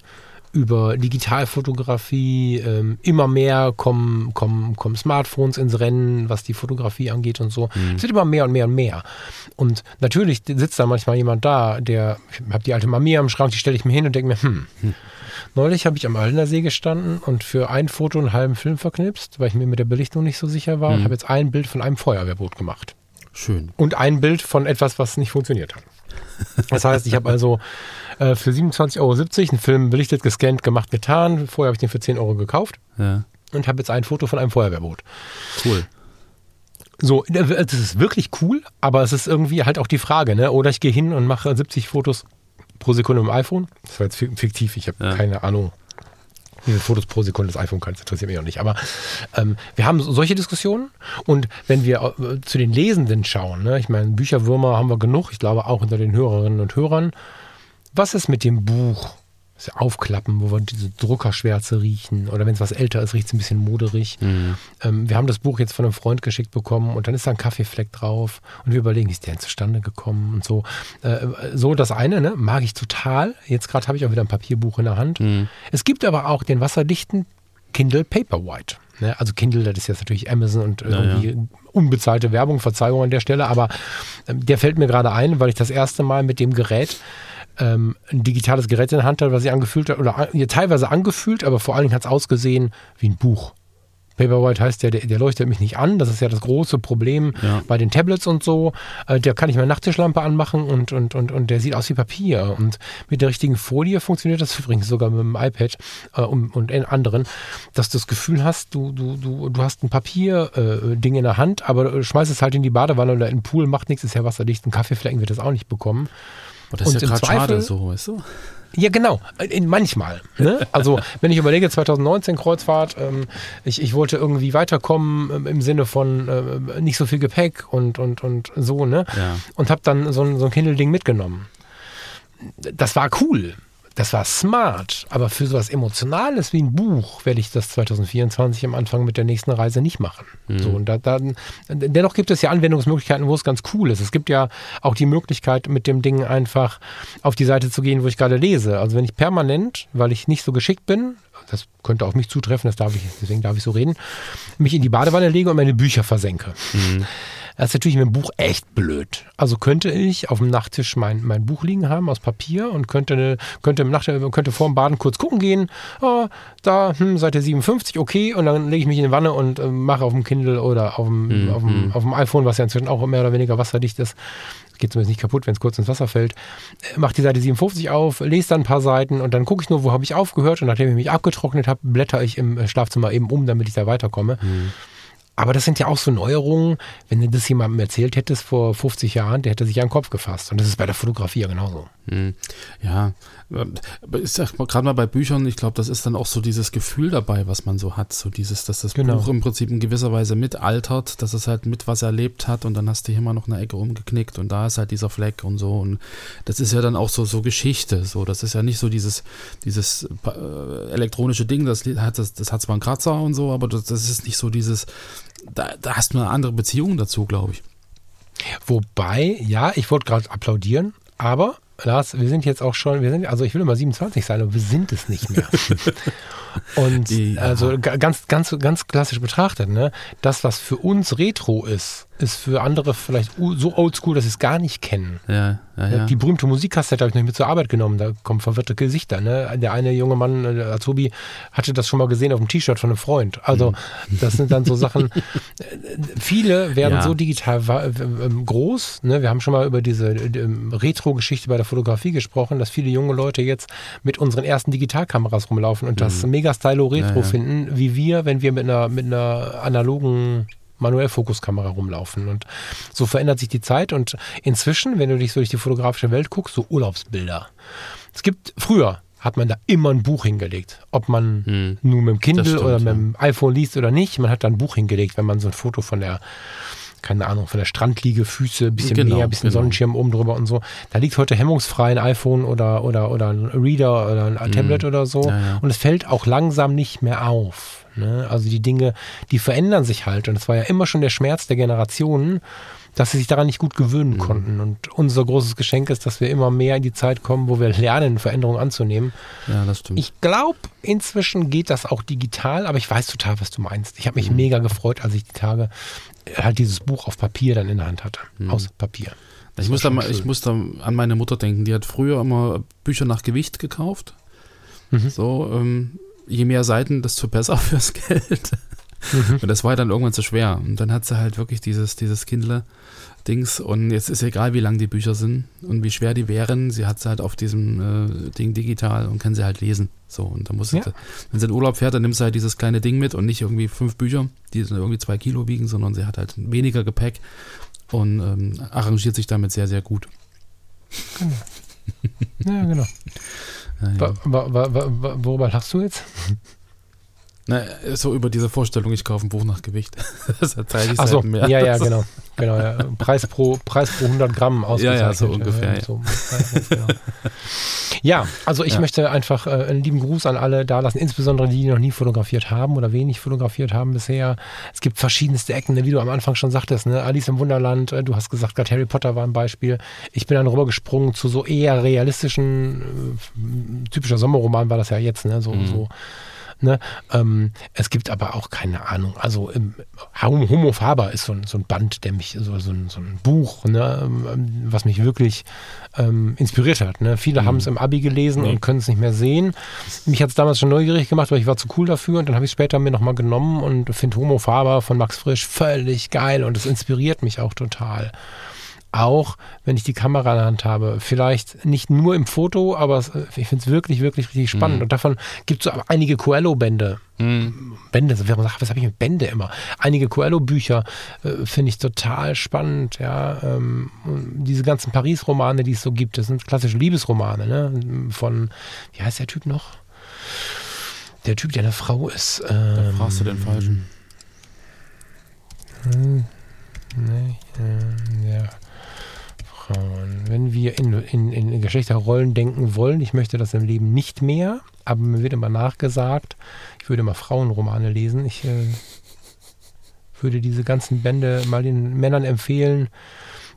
über Digitalfotografie. Ähm, immer mehr kommen, kommen, kommen Smartphones ins Rennen, was die Fotografie angeht und so. Mhm. Es wird immer mehr und mehr und mehr. Und natürlich sitzt da manchmal jemand da, der, ich habe die alte Mamiya im Schrank, die stelle ich mir hin und denke mir, hm, hm Neulich habe ich am Aldener See gestanden und für ein Foto einen halben Film verknipst, weil ich mir mit der Belichtung nicht so sicher war. Mhm. Und habe jetzt ein Bild von einem Feuerwehrboot gemacht. Schön. Und ein Bild von etwas, was nicht funktioniert hat. Das heißt, ich habe also äh, für 27,70 Euro einen Film belichtet, gescannt, gemacht, getan. Vorher habe ich den für 10 Euro gekauft. Ja. Und habe jetzt ein Foto von einem Feuerwehrboot. Cool. So, äh, das ist wirklich cool, aber es ist irgendwie halt auch die Frage, ne? Oder ich gehe hin und mache 70 Fotos pro Sekunde im iPhone. Das war jetzt fiktiv, ich habe ja. keine Ahnung. Wie viele Fotos pro Sekunde das iPhone kann, das interessiert mich auch nicht. Aber ähm, wir haben solche Diskussionen und wenn wir äh, zu den Lesenden schauen, ne, ich meine, Bücherwürmer haben wir genug, ich glaube auch unter den Hörerinnen und Hörern. Was ist mit dem Buch? Aufklappen, wo wir diese Druckerschwärze riechen. Oder wenn es was älter ist, riecht es ein bisschen moderig. Mhm. Ähm, wir haben das Buch jetzt von einem Freund geschickt bekommen und dann ist da ein Kaffeefleck drauf und wir überlegen, ist der denn zustande gekommen und so. Äh, so das eine, ne, mag ich total. Jetzt gerade habe ich auch wieder ein Papierbuch in der Hand. Mhm. Es gibt aber auch den wasserdichten Kindle Paperwhite. Ne? Also Kindle, das ist jetzt natürlich Amazon und irgendwie ja, ja. unbezahlte Werbung, Verzeihung an der Stelle, aber ähm, der fällt mir gerade ein, weil ich das erste Mal mit dem Gerät ähm, ein digitales Gerät in der Hand hatte, was sich angefühlt hat, oder ja, teilweise angefühlt, aber vor allen Dingen hat es ausgesehen wie ein Buch. Paperwhite heißt der, der, der, leuchtet mich nicht an. Das ist ja das große Problem ja. bei den Tablets und so. Äh, der kann ich meine Nachttischlampe anmachen und, und, und, und der sieht aus wie Papier. Und mit der richtigen Folie funktioniert das übrigens sogar mit dem iPad äh, und, und anderen, dass du das Gefühl hast, du, du, du, du hast ein Papierding äh, in der Hand, aber schmeißt es halt in die Badewanne oder in den Pool, macht nichts, ist ja wasserdicht. Ein Kaffeeflecken wird das auch nicht bekommen. Oh, das ist ja gerade schade so, weißt du? Ja, genau. Manchmal. Ne? Also, wenn ich überlege, 2019 Kreuzfahrt, ähm, ich, ich wollte irgendwie weiterkommen ähm, im Sinne von äh, nicht so viel Gepäck und, und, und so, ne? Ja. Und habe dann so ein, so ein Kindle-Ding mitgenommen. Das war cool das war smart, aber für sowas Emotionales wie ein Buch werde ich das 2024 am Anfang mit der nächsten Reise nicht machen. Mhm. So, und da, da, dennoch gibt es ja Anwendungsmöglichkeiten, wo es ganz cool ist. Es gibt ja auch die Möglichkeit, mit dem Ding einfach auf die Seite zu gehen, wo ich gerade lese. Also wenn ich permanent, weil ich nicht so geschickt bin, das könnte auf mich zutreffen, das darf ich, deswegen darf ich so reden, mich in die Badewanne lege und meine Bücher versenke. Mhm das ist natürlich mit dem Buch echt blöd. Also könnte ich auf dem Nachttisch mein, mein Buch liegen haben aus Papier und könnte, könnte, im Nacht, könnte vor dem Baden kurz gucken gehen. Oh, da, hm, Seite 57, okay. Und dann lege ich mich in die Wanne und äh, mache auf dem Kindle oder auf dem, mhm. auf, dem, auf dem iPhone, was ja inzwischen auch mehr oder weniger wasserdicht ist, geht zumindest nicht kaputt, wenn es kurz ins Wasser fällt. Äh, Mache die Seite 57 auf, lese dann ein paar Seiten und dann gucke ich nur, wo habe ich aufgehört und nachdem ich mich abgetrocknet habe, blätter ich im Schlafzimmer eben um, damit ich da weiterkomme. Mhm. Aber das sind ja auch so Neuerungen, wenn du das jemandem erzählt hättest vor 50 Jahren, der hätte sich ja an den Kopf gefasst. Und das ist bei der Fotografie ja genauso. Hm. Ja, ist ja gerade mal bei Büchern, ich glaube, das ist dann auch so dieses Gefühl dabei, was man so hat. So dieses, dass das genau. Buch im Prinzip in gewisser Weise mitaltert, dass es halt mit was erlebt hat und dann hast du hier mal noch eine Ecke umgeknickt und da ist halt dieser Fleck und so. Und das ist ja dann auch so, so Geschichte. So, das ist ja nicht so dieses, dieses äh, elektronische Ding, das hat, das, das hat zwar einen Kratzer und so, aber das, das ist nicht so dieses, da, da hast du eine andere Beziehung dazu, glaube ich. Wobei, ja, ich wollte gerade applaudieren, aber Lars, wir sind jetzt auch schon, wir sind, also ich will immer 27 sein, aber wir sind es nicht mehr. Und ja. also ganz, ganz, ganz klassisch betrachtet, ne, das, was für uns Retro ist, ist für andere vielleicht so oldschool, dass sie es gar nicht kennen. Ja, ja, ja. Die berühmte Musikkassette habe ich noch mit zur Arbeit genommen, da kommen verwirrte Gesichter. Ne? Der eine junge Mann, äh, Azubi, hatte das schon mal gesehen auf dem T-Shirt von einem Freund. Also mhm. das sind dann so Sachen, viele werden ja. so digital ähm, groß. Ne? Wir haben schon mal über diese ähm, Retro-Geschichte bei der Fotografie gesprochen, dass viele junge Leute jetzt mit unseren ersten Digitalkameras rumlaufen und mhm. das mega stylo Retro finden, wie wir, wenn wir mit einer, mit einer analogen manuell Fokuskamera rumlaufen. Und so verändert sich die Zeit. Und inzwischen, wenn du dich so durch die fotografische Welt guckst, so Urlaubsbilder. Es gibt früher hat man da immer ein Buch hingelegt. Ob man hm, nur mit dem Kindle stimmt, oder mit dem iPhone liest oder nicht, man hat da ein Buch hingelegt, wenn man so ein Foto von der, keine Ahnung, von der Strandliege, Füße, bisschen genau, Meer, bisschen genau. Sonnenschirm oben drüber und so. Da liegt heute hemmungsfrei ein iPhone oder, oder, oder ein Reader oder ein hm. Tablet oder so. Ja, ja. Und es fällt auch langsam nicht mehr auf. Ne? Also die Dinge, die verändern sich halt. Und es war ja immer schon der Schmerz der Generationen, dass sie sich daran nicht gut gewöhnen mhm. konnten. Und unser großes Geschenk ist, dass wir immer mehr in die Zeit kommen, wo wir lernen, Veränderungen anzunehmen. Ja, das stimmt. Ich glaube, inzwischen geht das auch digital, aber ich weiß total, was du meinst. Ich habe mich mhm. mega gefreut, als ich die Tage halt dieses Buch auf Papier dann in der Hand hatte. Mhm. Aus Papier. ich muss, da mal, ich muss da an meine Mutter denken. Die hat früher immer Bücher nach Gewicht gekauft. Mhm. So, ähm, je mehr Seiten, desto besser fürs Geld. Mhm. Und das war dann irgendwann zu schwer. Und dann hat sie halt wirklich dieses, dieses Kindle-Dings. Und jetzt ist egal, wie lang die Bücher sind und wie schwer die wären. Sie hat sie halt auf diesem äh, Ding digital und kann sie halt lesen. So, und dann muss sie, ja. wenn sie in Urlaub fährt, dann nimmt sie halt dieses kleine Ding mit und nicht irgendwie fünf Bücher, die irgendwie zwei Kilo wiegen, sondern sie hat halt weniger Gepäck und ähm, arrangiert sich damit sehr, sehr gut. Genau. Ja, genau. Ja, ja. Worüber lachst du jetzt? Na, so über diese Vorstellung, ich kaufe ein Buch nach Gewicht. das erzähle ich Ach so, mehr. Ja, ja, genau. genau ja. Preis, pro, Preis pro 100 Gramm ausgezeichnet. Ja, ja, so ungefähr. Ja, so, genau. ja also ich möchte einfach äh, einen lieben Gruß an alle da lassen, insbesondere die, die noch nie fotografiert haben oder wenig fotografiert haben bisher. Es gibt verschiedenste Ecken, ne, wie du am Anfang schon sagtest, ne? Alice im Wunderland, äh, du hast gesagt, gerade Harry Potter war ein Beispiel. Ich bin dann rübergesprungen zu so eher realistischen, äh, typischer Sommerroman war das ja jetzt, ne? so, mhm. so Ne? Ähm, es gibt aber auch keine Ahnung. Also im, Homo Faber ist so ein, so ein Band, der mich, so, so, ein, so ein Buch, ne? Ähm, was mich wirklich ähm, inspiriert hat. Ne? Viele mhm. haben es im Abi gelesen mhm. und können es nicht mehr sehen. Mich hat es damals schon neugierig gemacht, weil ich war zu cool dafür und dann habe ich es später mir nochmal genommen und finde Homo Faber von Max Frisch völlig geil und es inspiriert mich auch total auch wenn ich die Kamera in der Hand habe. Vielleicht nicht nur im Foto, aber ich finde es wirklich, wirklich richtig spannend. Mhm. Und davon gibt es so einige Coelho-Bände. Mhm. Bände, was habe ich mit Bände immer? Einige Coelho-Bücher äh, finde ich total spannend. Ja, ähm, diese ganzen Paris-Romane, die es so gibt, das sind klassische Liebesromane. Ne? Von, wie heißt der Typ noch? Der Typ, der eine Frau ist. Ähm, da fragst du den Falschen. Hm, nee, äh, ja. Frauen. Wenn wir in, in, in Geschlechterrollen denken wollen, ich möchte das im Leben nicht mehr, aber mir wird immer nachgesagt, ich würde mal Frauenromane lesen. Ich äh, würde diese ganzen Bände mal den Männern empfehlen,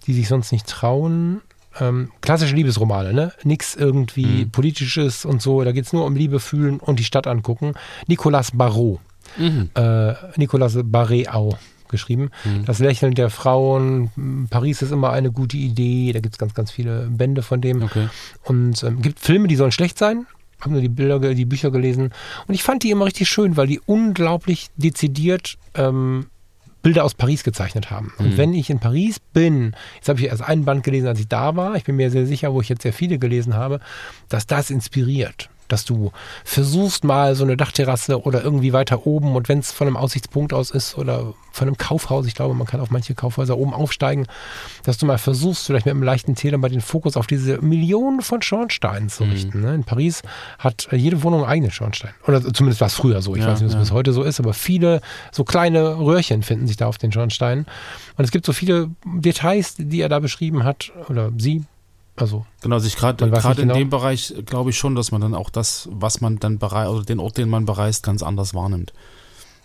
die sich sonst nicht trauen. Ähm, klassische Liebesromane, ne? Nix irgendwie mhm. politisches und so. Da geht es nur um Liebe fühlen und die Stadt angucken. Nicolas Barrault. Mhm. Äh, Nicolas Barreau geschrieben. Mhm. Das Lächeln der Frauen, Paris ist immer eine gute Idee, da gibt es ganz, ganz viele Bände von dem. Okay. Und ähm, gibt Filme, die sollen schlecht sein. Habe nur die Bilder, die Bücher gelesen. Und ich fand die immer richtig schön, weil die unglaublich dezidiert ähm, Bilder aus Paris gezeichnet haben. Und mhm. wenn ich in Paris bin, jetzt habe ich erst einen Band gelesen, als ich da war, ich bin mir sehr sicher, wo ich jetzt sehr viele gelesen habe, dass das inspiriert dass du versuchst mal so eine Dachterrasse oder irgendwie weiter oben und wenn es von einem Aussichtspunkt aus ist oder von einem Kaufhaus, ich glaube, man kann auf manche Kaufhäuser oben aufsteigen, dass du mal versuchst, vielleicht mit einem leichten Täler mal den Fokus auf diese Millionen von Schornsteinen zu mhm. richten. Mhm. In Paris hat äh, jede Wohnung einen eigenen Schornstein. Oder zumindest war es früher so. Ich ja, weiß nicht, ob es ja. bis heute so ist, aber viele so kleine Röhrchen finden sich da auf den Schornsteinen. Und es gibt so viele Details, die er da beschrieben hat, oder sie, also genau, sich gerade gerade in genau. dem Bereich glaube ich schon, dass man dann auch das, was man dann bereist, oder den Ort, den man bereist, ganz anders wahrnimmt.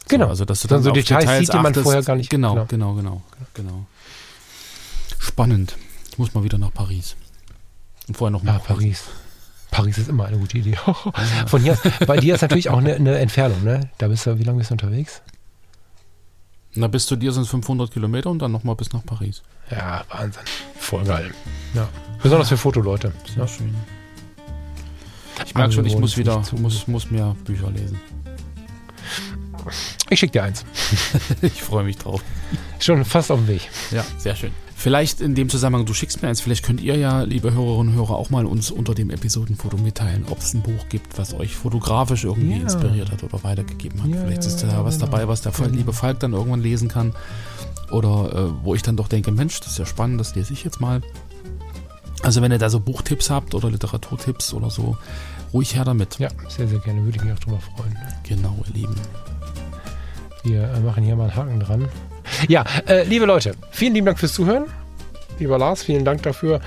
So, genau. Also dass du dann, dann so Details, Details sieht, die man vorher gar nicht. Genau, genau, genau, genau. Spannend. Ich muss mal wieder nach Paris. Und vorher noch mal. Ja, Paris. Paris ist immer eine gute Idee. Von hier, bei dir ist natürlich auch eine, eine Entfernung, ne? Da bist du, wie lange bist du unterwegs? Na, bis zu dir sind es 500 Kilometer und dann nochmal bis nach Paris. Ja, Wahnsinn. Voll geil. Ja. Besonders für Fotoleute. Sehr ja. schön. Ich merke schon, ich muss wieder, muss, muss mehr Bücher lesen. Ich schicke dir eins. ich freue mich drauf. Schon fast auf dem Weg. Ja, sehr schön. Vielleicht in dem Zusammenhang, du schickst mir eins, vielleicht könnt ihr ja, liebe Hörerinnen und Hörer, auch mal uns unter dem Episodenfoto mitteilen, ob es ein Buch gibt, was euch fotografisch irgendwie ja. inspiriert hat oder weitergegeben hat. Ja, vielleicht ist da was genau. dabei, was der genau. liebe Falk dann irgendwann lesen kann. Oder äh, wo ich dann doch denke, Mensch, das ist ja spannend, das lese ich jetzt mal. Also wenn ihr da so Buchtipps habt oder Literaturtipps oder so, ruhig her damit. Ja, sehr, sehr gerne. Würde ich mich auch drüber freuen. Genau, ihr Lieben. Wir äh, machen hier mal einen Haken dran. Ja, äh, liebe Leute, vielen lieben Dank fürs Zuhören. Lieber Lars, vielen Dank dafür,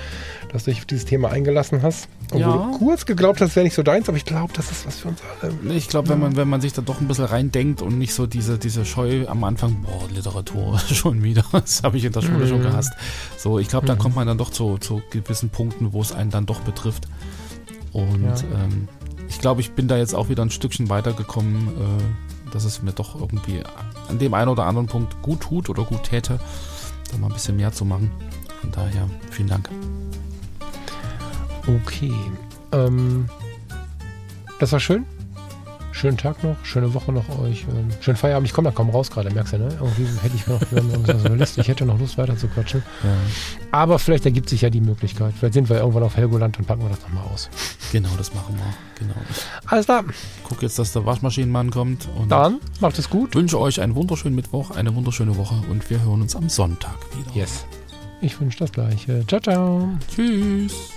dass du dich auf dieses Thema eingelassen hast. Obwohl ja. du kurz geglaubt hast, wäre nicht so deins, aber ich glaube, das ist was für uns alle. Ich glaube, wenn man, wenn man sich da doch ein bisschen reindenkt und nicht so diese, diese Scheu am Anfang, boah, Literatur schon wieder, das habe ich in der Schule mhm. schon gehasst. So, ich glaube, da mhm. kommt man dann doch zu, zu gewissen Punkten, wo es einen dann doch betrifft. Und ja. ähm, ich glaube, ich bin da jetzt auch wieder ein Stückchen weitergekommen, äh, dass es mir doch irgendwie an dem einen oder anderen Punkt gut tut oder gut täte, da mal ein bisschen mehr zu machen. Von daher, vielen Dank. Okay. Ähm, das war schön. Schönen Tag noch, schöne Woche noch euch. Ähm, schönen Feierabend. Ich komme da kaum raus gerade, merkst du, ne? Irgendwie hätte ich noch, so Liste. Ich hätte noch Lust weiter zu quatschen. Ja. Aber vielleicht ergibt sich ja die Möglichkeit. Vielleicht sind wir irgendwann auf Helgoland und packen wir das nochmal aus. Genau, das machen wir. Genau. Alles klar. Guck jetzt, dass der Waschmaschinenmann kommt. Und Dann macht es gut. Wünsche euch einen wunderschönen Mittwoch, eine wunderschöne Woche und wir hören uns am Sonntag wieder. Yes. Ich wünsche das gleiche. Ciao, ciao. Tschüss.